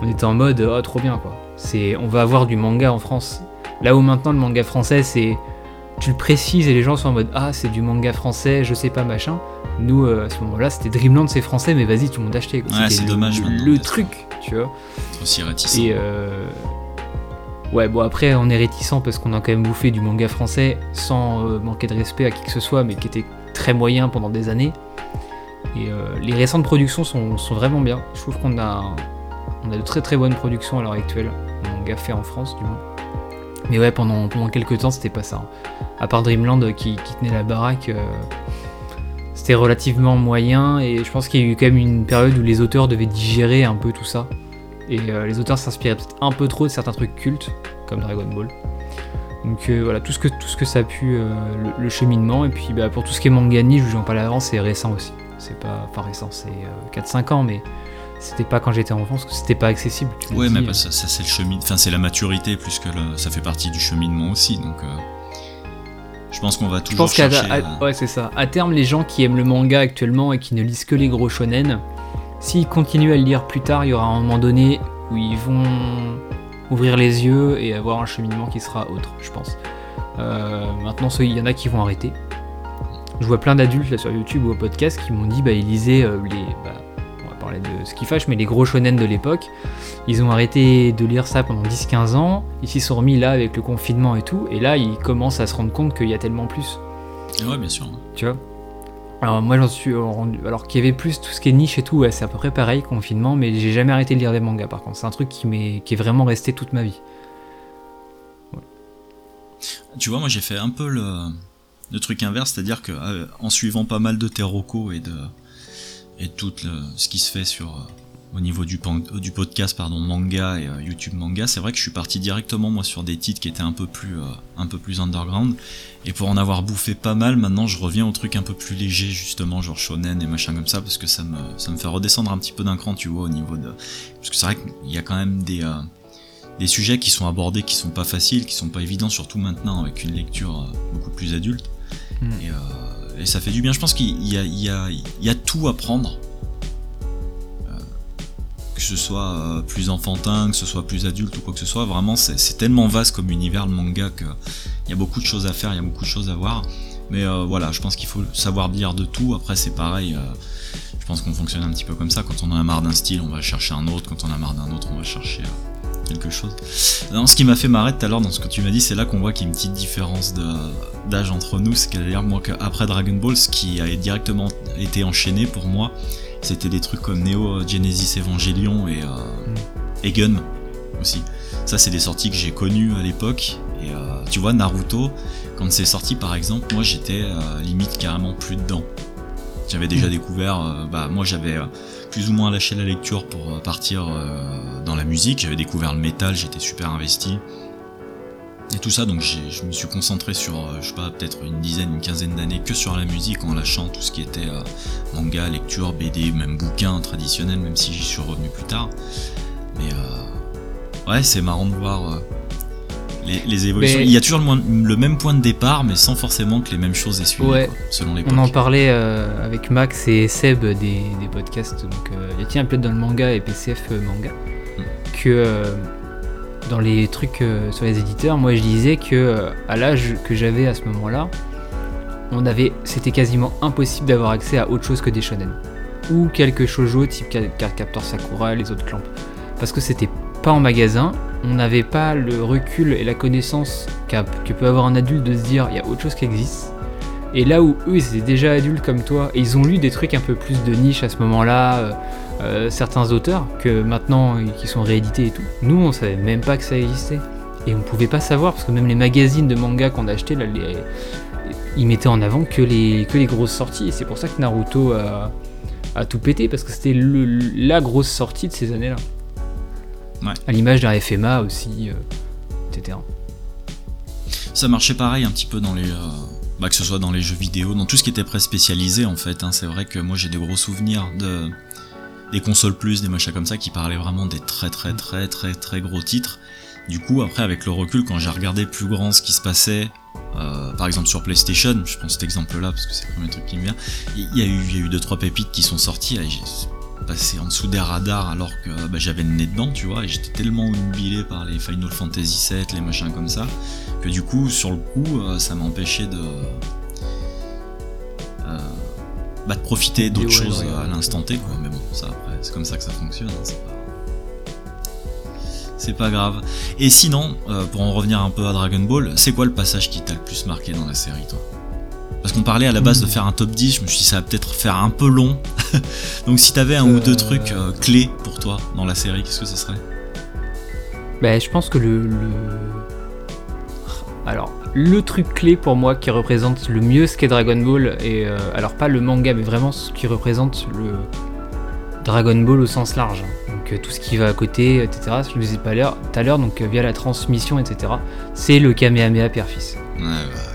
on était en mode, oh trop bien quoi. C'est, on va avoir du manga en France. Là où maintenant le manga français c'est... Tu le précises et les gens sont en mode, ah c'est du manga français, je sais pas machin. Nous, à ce moment-là, c'était Dreamland, c'est français, mais vas-y, tout le monde achetait. Ouais, c'est dommage. Le, truc, tu vois. Aussi réticent. Et euh... ouais, bon après, on est réticent parce qu'on a quand même bouffé du manga français sans euh, manquer de respect à qui que ce soit, mais qui était très moyen pendant des années. Et euh, les récentes productions sont, sont, vraiment bien. Je trouve qu'on a, on a de très très bonnes productions à l'heure actuelle, manga fait en France du moins. Mais ouais, pendant, pendant quelques temps, c'était pas ça. À part Dreamland qui, qui tenait la baraque, euh, c'était relativement moyen et je pense qu'il y a eu quand même une période où les auteurs devaient digérer un peu tout ça. Et euh, les auteurs s'inspiraient peut-être un peu trop de certains trucs cultes, comme Dragon Ball. Donc euh, voilà, tout ce, que, tout ce que ça a pu, euh, le, cheminement. Et puis bah, pour tout ce qui est mangani, je vous en parlais avant, c'est récent aussi. C'est pas, enfin récent, c'est 4-5 ans, mais c'était pas quand j'étais enfant, parce que c'était pas accessible. Ouais, mais ça, ça c'est le chemin, enfin c'est la maturité plus que ça fait partie du cheminement aussi. Donc je pense qu'on va toujours je pense chercher. ouais, c'est ça. À terme, les gens qui aiment le manga actuellement et qui ne lisent que les gros shonen, s'ils continuent à le lire plus tard, il y aura un moment donné où ils vont ouvrir les yeux et avoir un cheminement qui sera autre, je pense. Euh, maintenant, il y en a qui vont arrêter. Je vois plein d'adultes sur YouTube ou au podcast qui m'ont dit bah ils lisaient euh, les bah, de ce qui fâche, mais les gros shonen de l'époque, ils ont arrêté de lire ça pendant 10-15 ans, ils s'y sont remis là avec le confinement et tout, et là ils commencent à se rendre compte qu'il y a tellement plus. Ouais, bien sûr. Tu vois? Alors moi j'en suis rendu. Alors qu'il y avait plus tout ce qui est niche et tout, ouais, c'est à peu près pareil, confinement, mais j'ai jamais arrêté de lire des mangas par contre. C'est un truc qui, est, qui est vraiment resté toute ma vie. Tu vois, moi j'ai fait un peu le, le truc inverse, c'est-à-dire que euh, en suivant pas mal de Teroko et de, et tout ce qui se fait sur euh, au niveau du, du podcast pardon manga et euh, YouTube manga, c'est vrai que je suis parti directement moi sur des titres qui étaient un peu plus euh, un peu plus underground et pour en avoir bouffé pas mal, maintenant je reviens au truc un peu plus léger justement genre shonen et machin comme ça parce que ça me ça me fait redescendre un petit peu d'un cran, tu vois au niveau de parce que c'est vrai qu'il y a quand même des des sujets qui sont abordés qui sont pas faciles, qui sont pas évidents surtout maintenant avec une lecture beaucoup plus adulte. Hmm. Et et ça fait du bien. Je pense qu'il y, y, a, tout à prendre. Euh, que ce soit euh, plus enfantin, que ce soit plus adulte ou quoi que ce soit. Vraiment, c'est tellement vaste comme univers le manga qu'il y a beaucoup de choses à faire, il y a beaucoup de choses à voir. Mais euh, voilà, je pense qu'il faut savoir lire de tout. Après, c'est pareil. je pense qu'on fonctionne un petit peu comme ça. Quand on a marre d'un style, on va chercher un autre. Quand on a marre d'un autre, on va chercher quelque chose. Non, ce qui m'a fait marrer tout à l'heure dans ce que tu m'as dit, c'est là qu'on voit qu'il y a une petite différence d'âge entre nous. C'est qu'à dire moi qu'après Dragon Ball, ce qui a directement été enchaîné pour moi, c'était des trucs comme Neo Genesis Evangelion et, euh, Gun aussi. Ça, c'est des sorties que j'ai connues à l'époque. Et euh, tu vois, Naruto, quand c'est sorti par exemple, moi j'étais euh, limite carrément plus dedans. J'avais déjà mm. découvert, euh, bah moi j'avais plus ou moins lâché la lecture pour partir dans la musique. J'avais découvert le métal, j'étais super investi. Et tout ça, donc je me suis concentré sur, je sais pas, peut-être une dizaine, une quinzaine d'années que sur la musique en lâchant tout ce qui était manga, lecture, BD, même bouquin traditionnel, même si j'y suis revenu plus tard. Mais ouais, c'est marrant de voir les, évolutions. Il y a toujours le, même point de départ, mais sans forcément que les mêmes choses aient suivi, selon les On en parlait euh, avec Max et Seb des, podcasts, donc euh, il y a un peu dans le manga et PCF euh, manga, hmm. que dans les trucs sur les éditeurs, moi je disais que à l'âge que j'avais à ce moment-là, on avait, c'était quasiment impossible d'avoir accès à autre chose que des shonen ou quelque shoujo type Captor Sakura, les autres clamps, parce que c'était pas en magasin on n'avait pas le recul et la connaissance que peut avoir un adulte de se dire il y a autre chose qui existe. Et là où eux ils étaient déjà adultes comme toi et ils ont lu des trucs un peu plus de niche à ce moment-là, euh, euh, certains auteurs que maintenant qui sont réédités et tout, nous on savait même pas que ça existait. Et on pouvait pas savoir parce que même les magazines de manga qu'on achetait, là, ils mettaient en avant que les, que les grosses sorties. Et c'est pour ça que Naruto a, a tout pété parce que c'était la grosse sortie de ces années-là. À l'image d'un FMA aussi, euh, etc. Ça marchait pareil un petit peu dans les. Euh, bah, que ce soit dans les jeux vidéo, dans tout ce qui était près spécialisé en fait. Hein. C'est vrai que moi j'ai des gros souvenirs de des consoles plus, des machins comme ça qui parlaient vraiment des très très très très très gros titres. Du coup, après, avec le recul, quand j'ai regardé plus grand ce qui se passait, euh, par exemple sur PlayStation, je prends cet exemple-là parce que c'est le premier truc qui me vient, il y, a eu, il y a eu deux trois pépites qui sont sorties passer en dessous des radars alors que bah, j'avais le nez dedans, tu vois, et j'étais tellement humilié par les Final Fantasy VII, les machins comme ça, que du coup, sur le coup, euh, ça m'empêchait de. Euh, bah, de profiter d'autres choses à l'instant T, quoi. Mais bon, ça après, c'est comme ça que ça fonctionne, hein, c'est pas. C'est pas grave. Et sinon, euh, pour en revenir un peu à Dragon Ball, c'est quoi le passage qui t'a le plus marqué dans la série, toi? Parce qu'on parlait à la base de faire un top 10, je me suis dit ça va peut-être faire un peu long. Donc si t'avais un ou deux euh, trucs euh, clés pour toi dans la série, qu'est-ce que ce serait? Bah je pense que le, Alors, le truc clé pour moi qui représente le mieux ce qu'est Dragon Ball, et euh, alors pas le manga, mais vraiment ce qui représente le Dragon Ball au sens large. Donc tout ce qui va à côté, etc. Je le disais tout à l'heure, donc via la transmission, etc. C'est le Kamehameha Père-Fils. Ouais, bah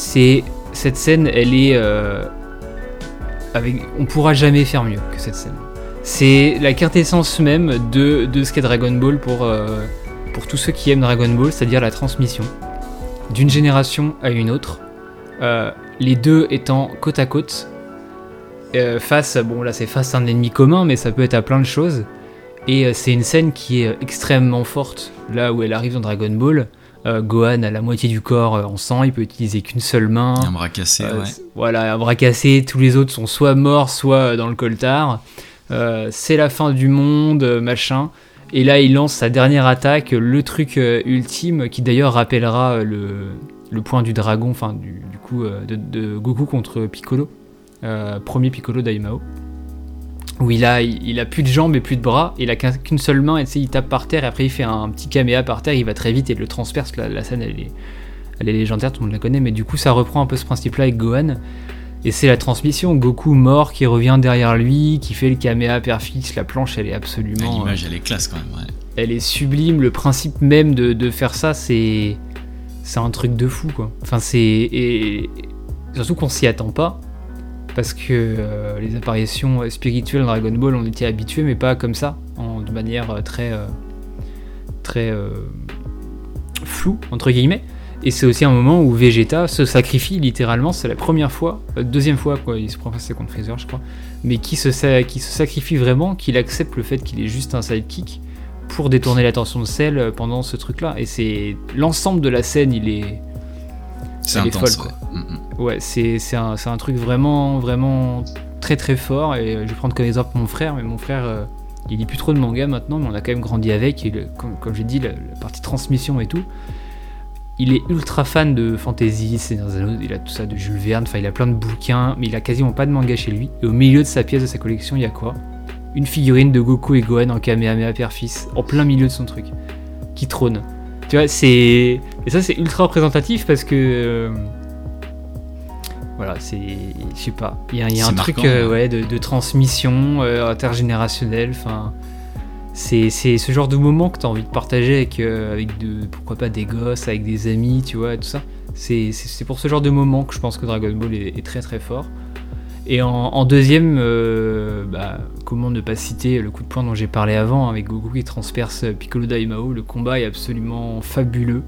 c'est cette scène, elle est euh, avec, on pourra jamais faire mieux que cette scène. C'est la quintessence même de, de ce qu'est Dragon Ball pour, euh, pour tous ceux qui aiment Dragon Ball, c'est-à-dire la transmission d'une génération à une autre, euh, les deux étant côte à côte, face, bon là c'est face à un ennemi commun, mais ça peut être à plein de choses. Et c'est une scène qui est extrêmement forte là où elle arrive dans Dragon Ball. Euh, Gohan a la moitié du corps euh, en sang, il peut utiliser qu'une seule main. Un bras cassé, euh, ouais. Voilà, un bras cassé, tous les autres sont soit morts, soit dans le coltard. c'est la fin du monde, machin. Et là, il lance sa dernière attaque, le truc ultime, qui d'ailleurs rappellera le, point du dragon, enfin du, coup de, Goku contre Piccolo, premier Piccolo d'Aimao où il a, il, a plus de jambes et plus de bras, il a qu'une seule main, et il tape par terre, et après il fait un petit caméa par terre, il va très vite et le transperce, la, la scène elle est, elle est légendaire, tout le monde la connaît, mais du coup ça reprend un peu ce principe-là avec Gohan, et c'est la transmission, Goku mort qui revient derrière lui, qui fait le caméa père fixe, la planche elle est absolument... L'image elle est classe quand même, ouais. Elle est sublime, le principe même de, de faire ça c'est... C'est un truc de fou quoi. Enfin c'est... Et... Surtout qu'on s'y attend pas parce que euh, les apparitions spirituelles dans Dragon Ball, on était habitués, mais pas comme ça, en, de manière euh, très, euh, très floue, entre guillemets. Et c'est aussi un moment où Vegeta se sacrifie littéralement, c'est la première fois, deuxième fois, quoi, il se prend face contre Freezer, je crois, mais qui se, qui se sacrifie vraiment, qu'il accepte le fait qu'il est juste un sidekick pour détourner l'attention de Cell pendant ce truc-là. Et c'est l'ensemble de la scène, il est. C'est intense, folle, quoi. Mm. Ouais, c'est un, un, truc vraiment, vraiment très très fort. Et je vais prendre comme exemple mon frère, mais mon frère, euh, il lit plus trop de manga maintenant, mais on a quand même grandi avec. Et comme, j'ai dit, la, partie transmission et tout. Il est ultra fan de fantasy, il a tout ça de Jules Verne, enfin il a plein de bouquins, mais il a quasiment pas de manga chez lui. Et au milieu de sa pièce, de sa collection, il y a quoi? Une figurine de Goku et Gohan en Kamehameha père-fils, en plein milieu de son truc, qui trône. Tu vois, c'est. Et ça, c'est ultra représentatif parce que. Euh, voilà, c'est. Je sais pas. Il y a, un truc euh, ouais, de, transmission euh, intergénérationnelle. Enfin. C'est ce genre de moment que tu as envie de partager avec, de, pourquoi pas des gosses, avec des amis, tu vois, tout ça. C'est pour ce genre de moment que je pense que Dragon Ball est très très fort. Et en, deuxième, euh, bah, comment ne pas citer le coup de poing dont j'ai parlé avant, avec Goku qui transperce Piccolo Daimao, le combat est absolument fabuleux.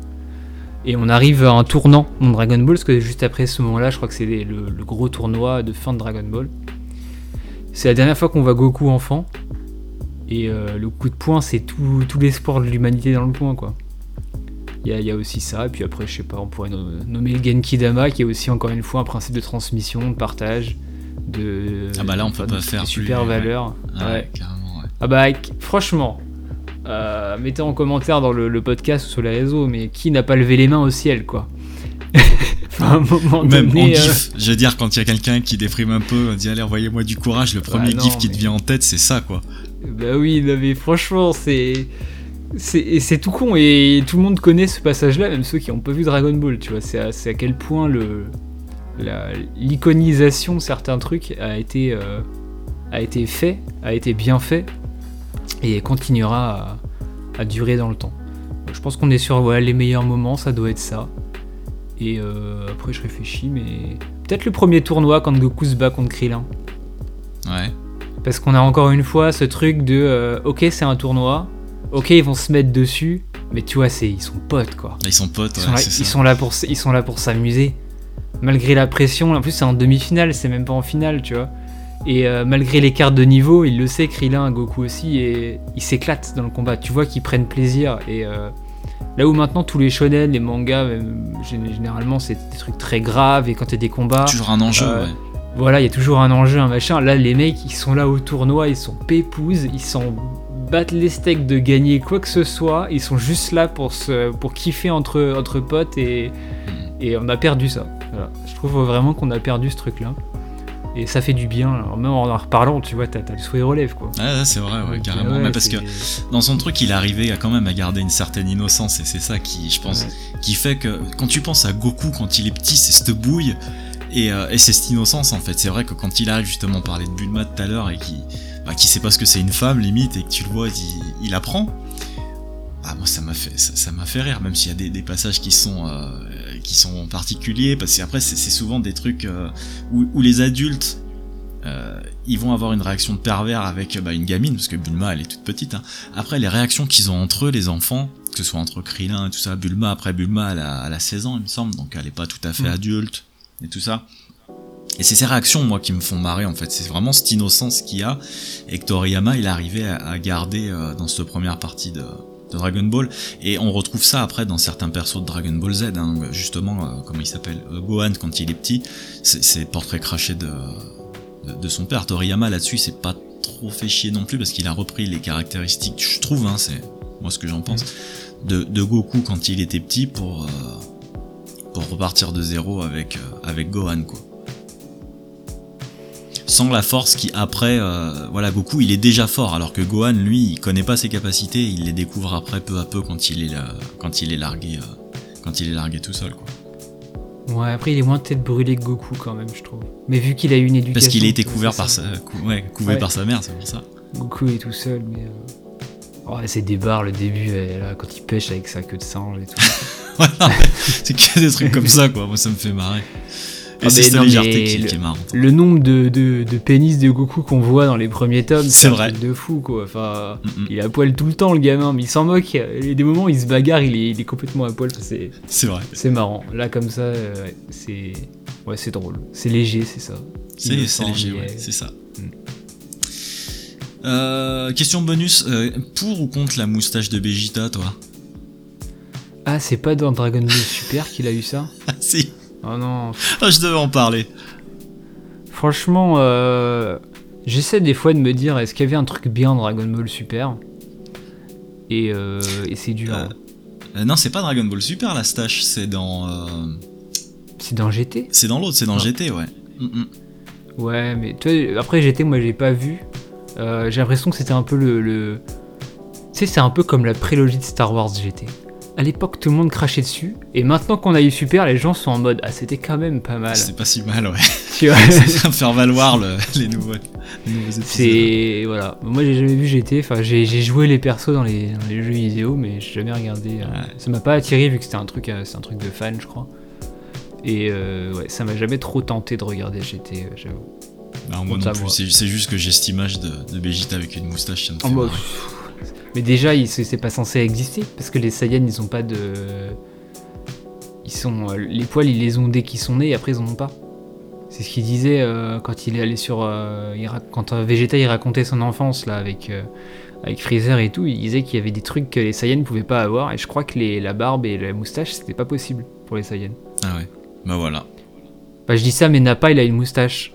Et on arrive à un tournant dans Dragon Ball, parce que juste après ce moment-là, je crois que c'est le, gros tournoi de fin de Dragon Ball. C'est la dernière fois qu'on voit Goku enfant. Et euh, le coup de poing, c'est tout, l'espoir de l'humanité dans le point, quoi. Il y, a aussi ça, et puis après, je sais pas, on pourrait nommer le Genki Dama, qui est aussi encore une fois un principe de transmission, de partage de ah bah là on peut pas faire super valeur ouais. carrément ouais. ah bah franchement euh, mettez en commentaire dans le, podcast ou sur les réseaux mais qui n'a pas levé les mains au ciel quoi enfin, un moment Même donné, euh, je veux dire quand il y a quelqu'un qui déprime un peu on dit allez envoyez-moi du courage le premier bah gif qui te vient en tête c'est ça quoi bah oui mais franchement c'est c'est tout con et tout le monde connaît ce passage là même ceux qui n'ont pas vu Dragon Ball tu vois c'est à, quel point l'iconisation de certains trucs a été, euh, a été fait, a été bien fait, et continuera à, durer dans le temps. Je pense qu'on est sur les meilleurs moments, ça doit être ça. Et euh, après, je réfléchis, mais peut-être le premier tournoi quand Goku se bat contre Krillin. Ouais. Parce qu'on a encore une fois ce truc de euh, ok, c'est un tournoi, ok, ils vont se mettre dessus, mais tu vois, c'est ils sont potes quoi. Ils sont potes, ouais, ils, sont là, pour ils sont là pour s'amuser malgré la pression, en plus c'est en demi-finale, c'est même pas en finale, tu vois. Et euh, malgré l'écart de niveau, il le sait, Krillin, Goku aussi, et il s'éclate dans le combat. Tu vois qu'ils prennent plaisir. Et euh, là où maintenant tous les shonen, les mangas, généralement c'est des trucs très graves, et quand il y a des combats. Toujours un enjeu, euh, ouais. Voilà, il y a toujours un enjeu, un machin. Là, les mecs, ils sont là au tournoi, ils sont pépouses, ils s'en battent les steaks de gagner quoi que ce soit. Ils sont juste là pour, se, pour kiffer entre, entre potes, et, hmm. et on a perdu ça. Je trouve vraiment qu'on a perdu ce truc-là. Et ça fait du bien, même en en reparlant, tu vois, t'as le souhait relève quoi. Ah, c'est vrai, ouais, carrément. parce que dans son truc, il arrivait à quand même à garder une certaine innocence, et c'est ça qui, je pense, qui fait que quand tu penses à Goku quand il est petit, c'est cette bouille, euh, et, c'est cette innocence en fait. C'est vrai que quand il arrive justement à parler de Bulma tout à l'heure, et qui, bah, qui sait pas ce que c'est une femme limite, et que tu le vois, il, il apprend. Ah, moi ça m'a fait ça m'a fait rire même s'il y a des, des passages qui sont euh, qui sont particuliers parce qu'après c'est souvent des trucs euh, où, où, les adultes euh, ils vont avoir une réaction de pervers avec bah, une gamine parce que Bulma elle est toute petite hein. après les réactions qu'ils ont entre eux les enfants que ce soit entre Krillin et tout ça Bulma après Bulma elle a, elle a 16 ans il me semble donc elle est pas tout à fait mm. adulte et tout ça et c'est ces réactions, moi, qui me font marrer, en fait. C'est vraiment cette innocence qu'il y a, et que Toriyama, il arrivait à, à garder euh, dans cette première partie de, de Dragon Ball. Et on retrouve ça après dans certains persos de Dragon Ball Z, hein, justement, euh, comment il s'appelle euh, Gohan quand il est petit, c'est le portrait craché de, de, son père. Toriyama là-dessus, c'est pas trop fait chier non plus parce qu'il a repris les caractéristiques, je trouve, hein, c'est moi ce que j'en pense, de, de, Goku quand il était petit pour, euh, pour repartir de zéro avec, avec Gohan, quoi sans la force qui après euh, voilà Goku il est déjà fort alors que Gohan lui il connaît pas ses capacités il les découvre après peu à peu quand il est quand il est largué euh, quand il est largué tout seul quoi. Ouais après il est moins tête brûlée que Goku quand même je trouve. Mais vu qu'il a eu une éducation. Parce qu'il a été couvert par sa ouais, couvé par sa mère c'est pour ça. Goku est tout seul mais euh... ouais, c'est des barres le début là, quand il pêche avec sa queue de singe et tout. c'est que des trucs comme ça quoi moi ça me fait marrer. Ah, c'est cette légèreté qui, est marrante. Le nombre de, de, de pénis de Goku qu'on voit dans les premiers tomes, c'est vrai. de fou quoi. Enfin, il est à poil tout le temps le gamin, mais il s'en moque. Il y a des moments où il se bagarre, il est, il est complètement à poil. C'est vrai. C'est marrant. Là comme ça, euh, c'est ouais, c'est drôle. C'est léger, c'est ça. C'est léger, ouais, c'est ça. Mm. Euh, question bonus, euh, pour ou contre la moustache de Vegeta, toi? Ah, c'est pas dans Dragon Ball Super qu'il a eu ça Ah si Oh non. Ah, je devais en parler. Franchement, euh, J'essaie des fois de me dire, est-ce qu'il y avait un truc bien Dragon Ball Super? Et, euh, et c'est dur. Euh, euh, non, c'est pas Dragon Ball Super la stache, c'est dans. C'est dans GT C'est dans l'autre, c'est dans Ah. GT, ouais. Mm, mm. Ouais, mais toi, après GT, moi j'ai pas vu. J'ai l'impression que c'était un peu le. le- Tu sais, c'est un peu comme la prélogie de Star Wars GT. À l'époque, tout le monde crachait dessus, et maintenant qu'on a eu Super, les gens sont en mode Ah, c'était quand même pas mal. C'est pas si mal, ouais. Tu vois c'est de faire valoir le- les, nouveaux, les nouveaux épisodes. C'est. Voilà. Moi j'ai jamais vu GT, enfin j'ai j'ai joué les persos dans les, dans les jeux vidéo, mais j'ai jamais regardé. euh. Ça m'a pas attiré vu que c'était un truc, euh, c'est un truc de fan, je crois. Et euh, ouais, ça m'a jamais trop tenté de regarder GT, euh, j'avoue. Bah, moi non plus, c'est c'est juste que j'ai cette image de, de Vegeta avec une moustache, ça me fait mode- marrer. Mais déjà, c'est pas censé exister parce que les Saiyans, ils ont pas de. Ils sont euh, les poils, ils les ont dès qu'ils sont nés et après ils en ont pas. C'est ce qu'il disait euh, quand il est allé sur. euh, il quand euh, Vegeta il racontait son enfance là avec avec Freezer et tout, il disait qu'il y avait des trucs que les Saiyans pouvaient pas avoir et je crois que les, la barbe et la moustache c'était pas possible pour les Saiyans. Ah ouais. Bah voilà. Bah je dis ça, mais Nappa il a une moustache.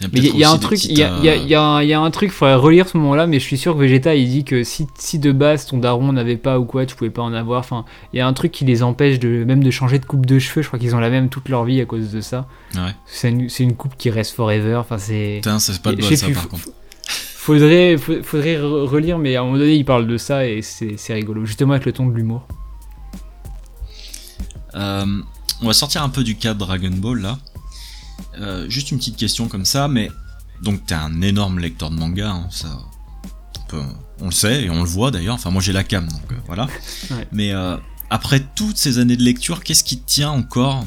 Il Mais il y, a- un truc, il y, a- un- truc, faudrait relire ce moment-là, mais je suis sûr que Vegeta il dit que si, si de base ton daron n'avait pas ou quoi, tu pouvais pas en avoir. Enfin, il y a un truc qui les empêche de même de changer de coupe de cheveux. Je crois qu'ils ont la même toute leur vie à cause de ça. Ouais. C'est une, une coupe qui reste forever. Enfin, c'est. C'est pas de sais ça plus, par contre. Faudrait, fa- faudrait re- relire, mais à un moment donné, il parle de ça et c'est c'est rigolo, justement avec le ton de l'humour. Euh, on va sortir un peu du cadre Dragon Ball là. Euh, juste une petite question comme ça, mais donc t'es un énorme lecteur de manga, hein, ça, on, peut- on le sait et on le voit d'ailleurs. Enfin moi j'ai la cam donc euh, voilà. Ouais. Mais euh, après toutes ces années de lecture, qu'est-ce qui te tient encore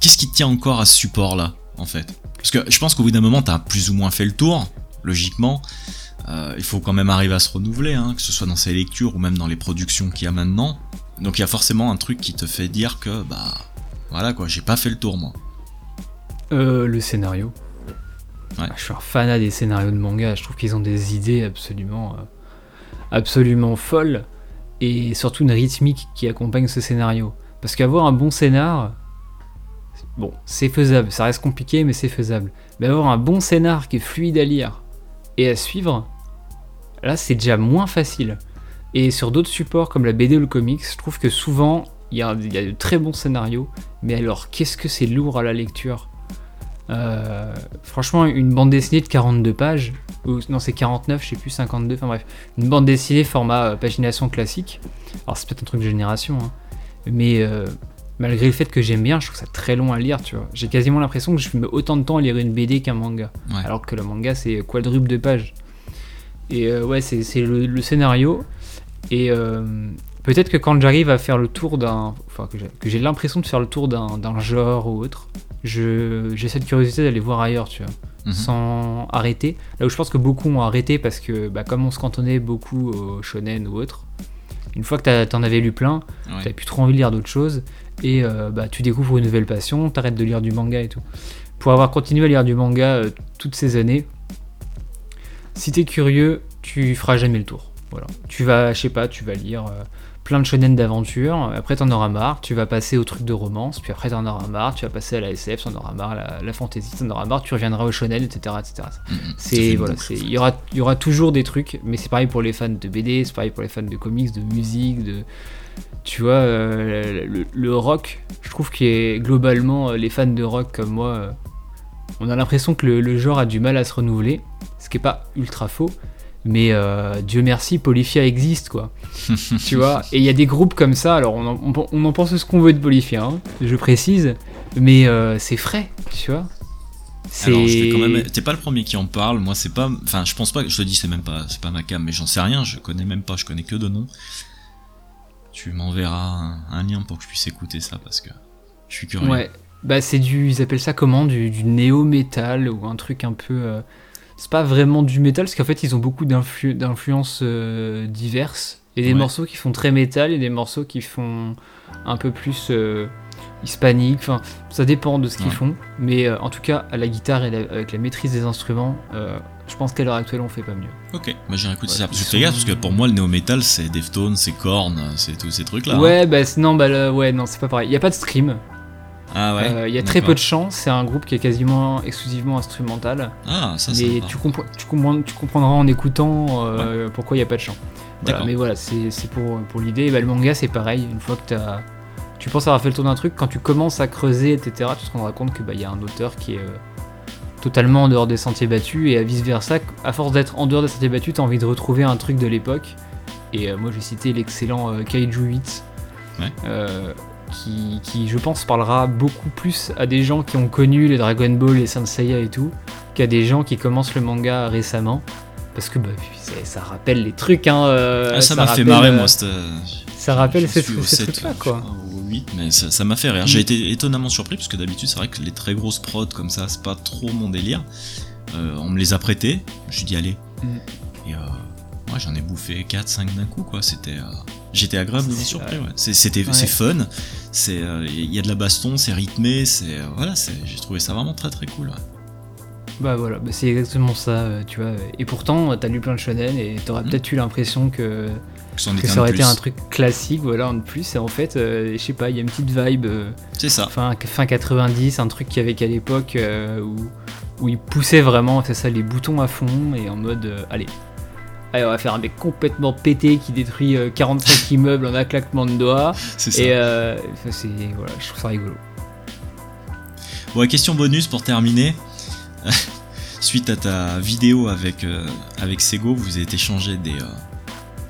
Qu'est-ce qui te tient encore à ce support là en fait? Parce que je pense qu'au bout d'un moment t'as plus ou moins fait le tour, logiquement. Il faut quand même arriver à se renouveler, hein, que ce soit dans ses lectures ou même dans les productions qu'il y a maintenant. Donc il y a forcément un truc qui te fait dire que bah voilà quoi, j'ai pas fait le tour moi. Euh, le scénario. Ouais. Je suis un fanat des scénarios de manga. Je trouve qu'ils ont des idées absolument, euh, absolument folles et surtout une rythmique qui accompagne ce scénario. Parce qu'avoir un bon scénar, bon, c'est faisable. Ça reste compliqué, mais c'est faisable. Mais avoir un bon scénar qui est fluide à lire et à suivre, là, c'est déjà moins facile. Et sur d'autres supports comme la BD ou le comics, je trouve que souvent il y, a, il y a de très bons scénarios, mais alors qu'est-ce que c'est lourd à la lecture? Euh, franchement, une bande dessinée de 42 pages, ou non, c'est 49, je sais plus, 52, enfin bref, une bande dessinée format euh, pagination classique. Alors, c'est peut-être un truc de génération, hein, mais euh, malgré le fait que j'aime bien, je trouve ça très long à lire, tu vois. J'ai quasiment l'impression que je mets autant de temps à lire une BD qu'un manga, Ouais. alors que le manga c'est quadruple de pages. Et ouais, c'est le, le scénario, et peut-être que quand j'arrive à faire le tour d'un. Enfin, que j'ai- l'impression de faire le tour d'un genre ou autre, j'ai cette curiosité d'aller voir ailleurs, tu vois, Mhm. sans arrêter. Là où je pense que beaucoup ont arrêté parce que, bah, comme on se cantonnait beaucoup au shonen ou autre, une fois que t'en avais lu plein, Ouais. t'avais plus trop envie de lire d'autres choses, et euh, bah, tu découvres une nouvelle passion, t'arrêtes de lire du manga et tout. Pour avoir continué à lire du manga euh, toutes ces années, si t'es curieux, tu feras jamais le tour. Voilà. Tu vas, je sais pas, tu vas lire euh, plein de shonen d'aventure, après t'en auras marre, tu vas passer au truc de romance, puis après t'en auras marre, tu vas passer à la SF, t'en auras marre, la, la fantasy, t'en auras marre, tu reviendras au shonen, etc. etc. Ça fait C'est voilà, il y aura il y aura toujours des trucs, mais c'est pareil pour les fans de BD, c'est pareil pour les fans de comics, de musique, de tu vois euh, le, le rock. Je trouve que globalement euh, les fans de rock comme moi, euh, on a l'impression que le, le genre a du mal à se renouveler, ce qui est pas ultra faux. Mais euh, Dieu merci, Polyphia existe quoi. tu vois Et il y a des groupes comme ça. Alors on en, on- on en pense ce qu'on veut de Polyphia, hein, je précise, mais euh, c'est frais, tu vois. Alors, je vais quand même. T'es pas le premier qui en parle. Moi, c'est pas. Enfin, je pense pas. que Je te dis, c'est même pas. C'est pas ma cam, mais j'en sais rien. Je connais même pas. Je connais que de nom. Tu m'enverras un, un lien pour que je puisse écouter ça parce que je suis curieux. Ouais, bah c'est du, ils appellent ça comment, du, du néo-métal ou un truc un peu. euh, c'est pas vraiment du métal parce qu'en fait ils ont beaucoup d'influ- d'influences euh, diverses et des Ouais. morceaux qui font très métal et des morceaux qui font un peu plus euh, hispanique. Enfin, ça dépend de ce qu'ils Ouais. font, mais euh, en tout cas à la guitare et la- avec la maîtrise des instruments, euh, je pense qu'à l'heure actuelle on fait pas mieux. Ok, bah j'irai écouter Ouais, ça. Parce que ils fais gaffe, sont- parce que pour moi, le néo-metal, c'est Deftones, c'est Korn, c'est tous ces trucs-là. hein. Ouais, bah c'est- non, bah là, ouais, non, c'est pas pareil. Il y a pas de stream. Ah ouais. Euh, Il y a très peu de chants, c'est un groupe qui est quasiment exclusivement instrumental. Ah, ça mais c'est. tu, compre- tu, comprends- tu comprendras en écoutant euh, pourquoi il n'y a pas de chant. Voilà, mais voilà, c'est pour, pour l'idée. Bah, le manga, c'est pareil. Une fois que tu penses avoir fait le tour d'un truc, quand tu commences à creuser, etc., tu te rendras compte qu'il bah, y a un auteur qui est euh, totalement en dehors des sentiers battus et à vice versa. À force d'être en dehors des sentiers battus, t'as envie de retrouver un truc de l'époque. Et moi, j'ai cité l'excellent Kaiju 8. Ouais. euh, qui, qui, je pense, parlera beaucoup plus à des gens qui ont connu les Dragon Ball, les Saint Seiya et tout, qu'à des gens qui commencent le manga récemment. Parce que bah, ça rappelle les trucs, hein. euh, Ah, ça m'a fait marrer, euh, moi. Ça rappelle ces, suis au ces 7, trucs-là, je quoi. 8, mais ça m'a fait rire. J'ai été étonnamment surpris, parce que d'habitude, c'est vrai que les très grosses prods comme ça, c'est pas trop mon délire. Euh, on me les a prêtés, je suis dit, allez. Mm. Et euh, moi, j'en ai bouffé 4-5 d'un coup, quoi. C'était. euh, J'étais agréablement C'est- surpris, ouais. ouais. C'est- C'était, Ouais. c'est fun, c'est, euh, il y a de la baston, c'est rythmé, c'est, euh, voilà, c'est, j'ai trouvé ça vraiment très très cool. ouais. Bah voilà, bah, c'est exactement ça, euh, tu vois. Et pourtant, t'as lu plein de shonen et t'aurais Mm. peut-être eu l'impression que, Que ça aurait été un truc classique, voilà, de plus. Et en fait, euh, je sais pas, il y a une petite vibe. euh, C'est ça. fin, fin 90, un truc qu'il y avait qu'à l'époque euh, où, où il poussait vraiment, c'est ça, les boutons à fond et en mode euh, allez. Allez, on va faire un mec complètement pété qui détruit euh, 45 immeubles en un claquement de doigts. C'est ça. Et euh, c'est voilà, je trouve ça rigolo. Bon, question bonus pour terminer. Suite à ta vidéo avec, euh, avec Sego, vous avez échangé des. euh,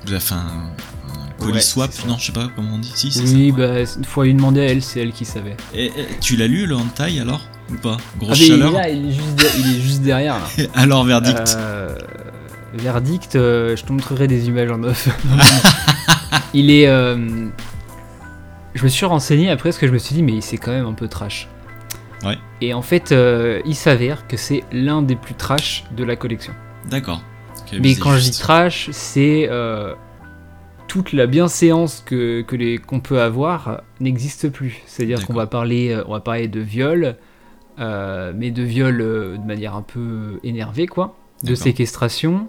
vous avez fait un, un colis Ouais, swap, non, je sais pas comment on dit. Si, Oui, ça. bah une fois lui demander à elle, c'est elle qui savait. Et, et, tu l'as lu le hentai alors? Ou pas? Grosse Ah, chaleur? là, il est juste, de- il est juste derrière. Là. Alors, verdict Euh, verdict, euh, je te montrerai des images en off. il est. euh, je me suis renseigné après parce que je me suis dit, mais c'est quand même un peu trash. Ouais. Et en fait, euh, il s'avère que c'est l'un des plus trash de la collection. D'accord. Ok, mais c'est quand je dis juste. trash, c'est euh, toute la bienséance que, que les qu'on peut avoir euh, n'existe plus. C'est-à-dire qu'on D'accord. va parler, euh, on va parler de viol, euh, mais de viol euh, de manière un peu énervée, quoi, de D'accord. séquestration,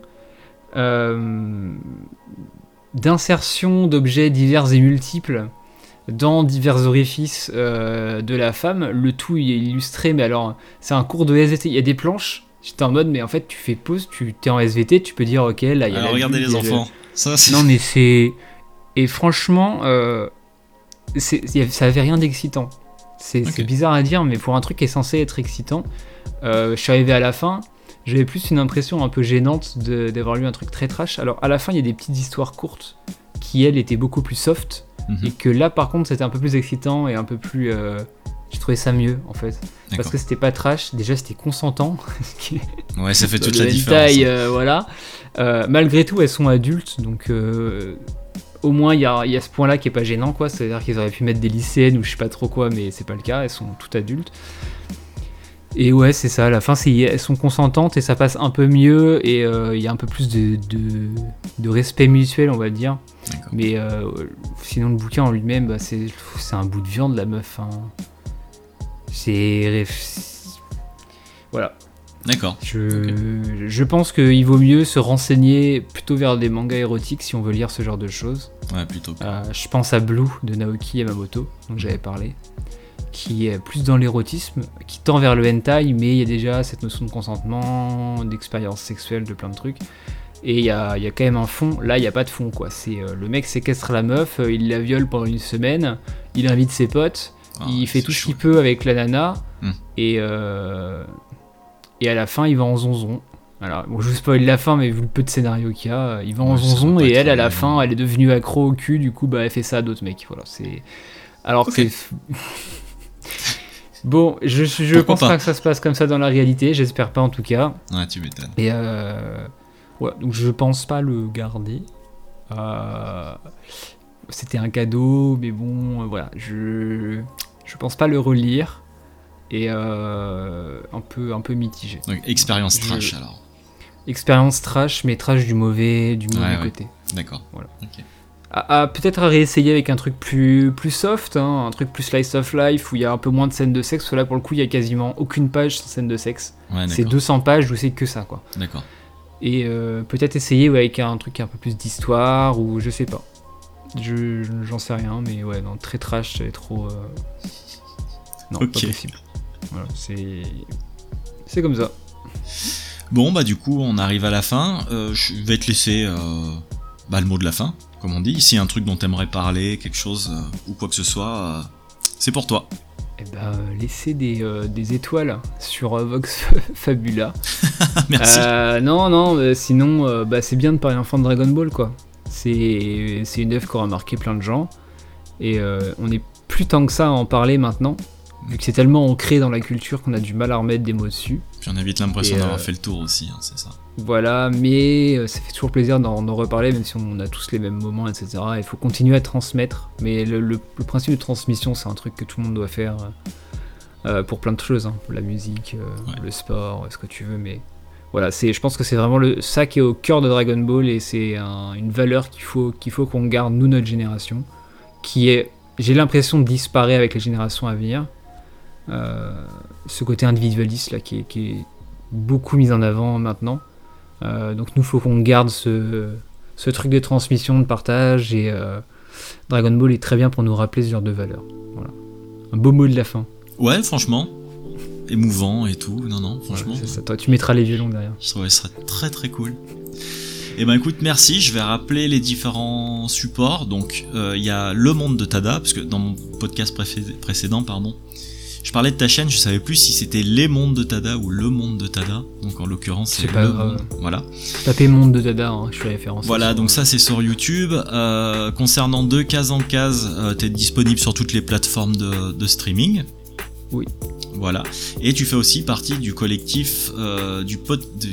d'insertion d'objets divers et multiples dans divers orifices euh, de la femme. Le tout il est illustré, mais alors c'est un cours de SVT. Il y a des planches. J'étais en mode, mais en fait, tu fais pause, tu es en SVT, tu peux dire, ok, là, il y a. Alors, la regardez les a le- enfants. Ça. Non, mais c'est. Et franchement, euh, ça avait rien d'excitant. C'est bizarre à dire, mais pour un truc qui est censé être excitant, euh, je suis arrivé à la fin, j'avais plus une impression un peu gênante d'avoir lu un truc très trash. Alors, à la fin, il y a des petites histoires courtes qui, elles, étaient beaucoup plus soft, Mhm. et que là, par contre, c'était un peu plus excitant et un peu plus. euh, J'ai trouvé ça mieux, en fait. Parce que c'était pas trash, déjà c'était consentant. Ouais, ça fait toute la différence. hein. euh, voilà. Euh, malgré tout, elles sont adultes, donc euh, au moins il y a, y a ce point-là qui est pas gênant, quoi. C'est-à-dire qu'ils auraient pu mettre des lycéennes ou je sais pas trop quoi, mais c'est pas le cas. Elles sont toutes adultes. Et ouais, c'est ça. À la fin, c'est- elles sont consentantes et ça passe un peu mieux et euh, il y a un peu plus de, de, de respect mutuel, on va dire. Mais euh, sinon, le bouquin en lui-même, bah, c'est un bout de viande, la meuf. hein. C'est. Voilà. D'accord. Je, je pense qu'il vaut mieux se renseigner plutôt vers des mangas érotiques si on veut lire ce genre de choses. Ouais, plutôt. Euh, je pense à Blue de Naoki Yamamoto, dont j'avais parlé, qui est plus dans l'érotisme, qui tend vers le hentai, mais il y a déjà cette notion de consentement, d'expérience sexuelle, de plein de trucs. Et il y a, il y a quand même un fond. Là, il n'y a pas de fond, quoi. C'est euh, le mec séquestre la meuf, euh, il la viole pendant une semaine, il invite ses potes, Ah, il fait c'est tout ce qu'il peut avec la nana Hmm. et euh, et à la fin il va en zonzon. Alors, bon, je vous spoil la fin, mais vu le peu de scénario qu'il y a, il va en Ouais, zonzon et elle à la fin elle est devenue accro au cul, du coup bah elle fait ça à d'autres mecs. Voilà, c'est alors que bon, je, je Pourquoi pense pas pas que ça se passe comme ça dans la réalité, j'espère pas en tout cas. Ouais, tu m'étonnes. Et euh, voilà, donc je pense pas le garder. Euh, C'était un cadeau, mais bon, euh, voilà, je je pense pas le relire et un peu un peu mitigé. Donc, expérience Je- trash alors. Expérience trash, mais trash du mauvais du mauvais Ouais, ouais. côté. D'accord. Voilà. À, à- peut-être à réessayer avec un truc plus plus soft, hein, un truc plus slice of life où il y a un peu moins de scènes de sexe. Parce que là pour le coup il y a quasiment aucune page sans scène de sexe. Ouais, C'est d'accord. 200 pages où c'est que ça quoi. D'accord. Et euh, peut-être essayer ouais, avec un truc un peu plus d'histoire ou je sais pas. Je j'en sais rien, mais ouais, non, très trash, c'est trop. euh, Non, pas possible. Voilà, c'est. C'est comme ça. Bon, bah, du coup, on arrive à la fin. je vais te laisser bah, le mot de la fin, comme on dit. Si y a un truc dont t'aimerais parler, quelque chose ou quoi que ce soit, c'est pour toi. Eh ben, laissez des, des étoiles sur Vox Fabula. Merci. non, non, sinon, bah, c'est bien de parler enfant de Dragon Ball, quoi. C'est une œuvre qui aura marqué plein de gens. Et on est plus tant que ça à en parler maintenant, vu que c'est tellement ancré dans la culture qu'on a du mal à remettre des mots dessus. Puis on a vite l'impression d'avoir fait le tour aussi, hein, c'est ça. Voilà, mais ça fait toujours plaisir d'en reparler, même si on a tous les mêmes moments, etc. Il faut continuer à transmettre, mais le, principe de transmission, c'est un truc que tout le monde doit faire pour plein de choses, hein. la musique, le sport, ce que tu veux, mais voilà, c'est, je pense que c'est vraiment le, ça qui est au cœur de Dragon Ball et c'est une valeur qu'il faut qu'il faut qu'on garde nous notre génération, qui est, j'ai l'impression de disparaître avec les générations à venir. Euh, ce côté individualiste là qui est, beaucoup mis en avant maintenant. Euh, donc nous faut qu'on garde ce, ce, truc de transmission, de partage et euh, Dragon Ball est très bien pour nous rappeler ce genre de valeur. Voilà. Un beau mot de la fin. Ouais, franchement, émouvant et tout. Non, non, franchement. ça, toi, tu mettras les violons derrière. Je trouve ça très très cool. Et eh ben écoute, merci. Je vais rappeler les différents supports. Donc euh, il y a le monde de Tada, parce que dans mon podcast précédent, pardon, je parlais de ta chaîne. Je savais plus si c'était les mondes de Tada ou le monde de Tada. Donc en l'occurrence, c'est le monde. Voilà. Tapez monde de Tada, hein, je suis référence. Voilà, donc ça c'est sur YouTube. Euh, concernant deux cases en case, euh, t'es disponible sur toutes les plateformes de, de streaming. Oui. Voilà. Et tu fais aussi partie du collectif, euh, du,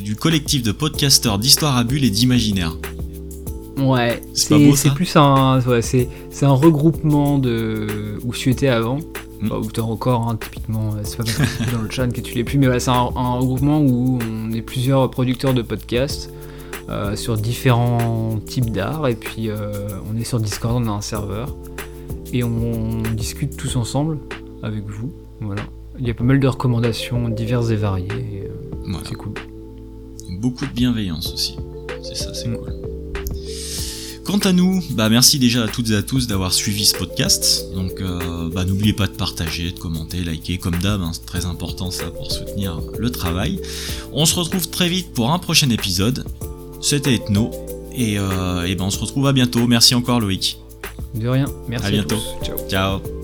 du collectif de podcasteurs d'histoire à bulles et d'imaginaire. Ouais, c'est plus un, c'est un regroupement de où tu étais avant, tu es encore hein, typiquement, c'est pas parce dans le chat que tu l'es plus, mais c'est un, regroupement où on est plusieurs producteurs de podcasts euh, sur différents types d'art, et puis euh, on est sur Discord, on a un serveur, et on discute tous ensemble avec vous, voilà. Il y a pas mal de recommandations diverses et variées. Euh, c'est cool. Beaucoup de bienveillance aussi. C'est ça, c'est mm. cool. Quant à nous, bah merci déjà à toutes et à tous d'avoir suivi ce podcast. Donc euh, bah, n'oubliez pas de partager, de commenter, liker comme d'hab, hein, c'est très important ça pour soutenir le travail. On se retrouve très vite pour un prochain épisode. C'était Ethno et, euh, et ben on se retrouve à bientôt. Merci encore Loïc. De rien, merci. À bientôt. Ciao. Ciao.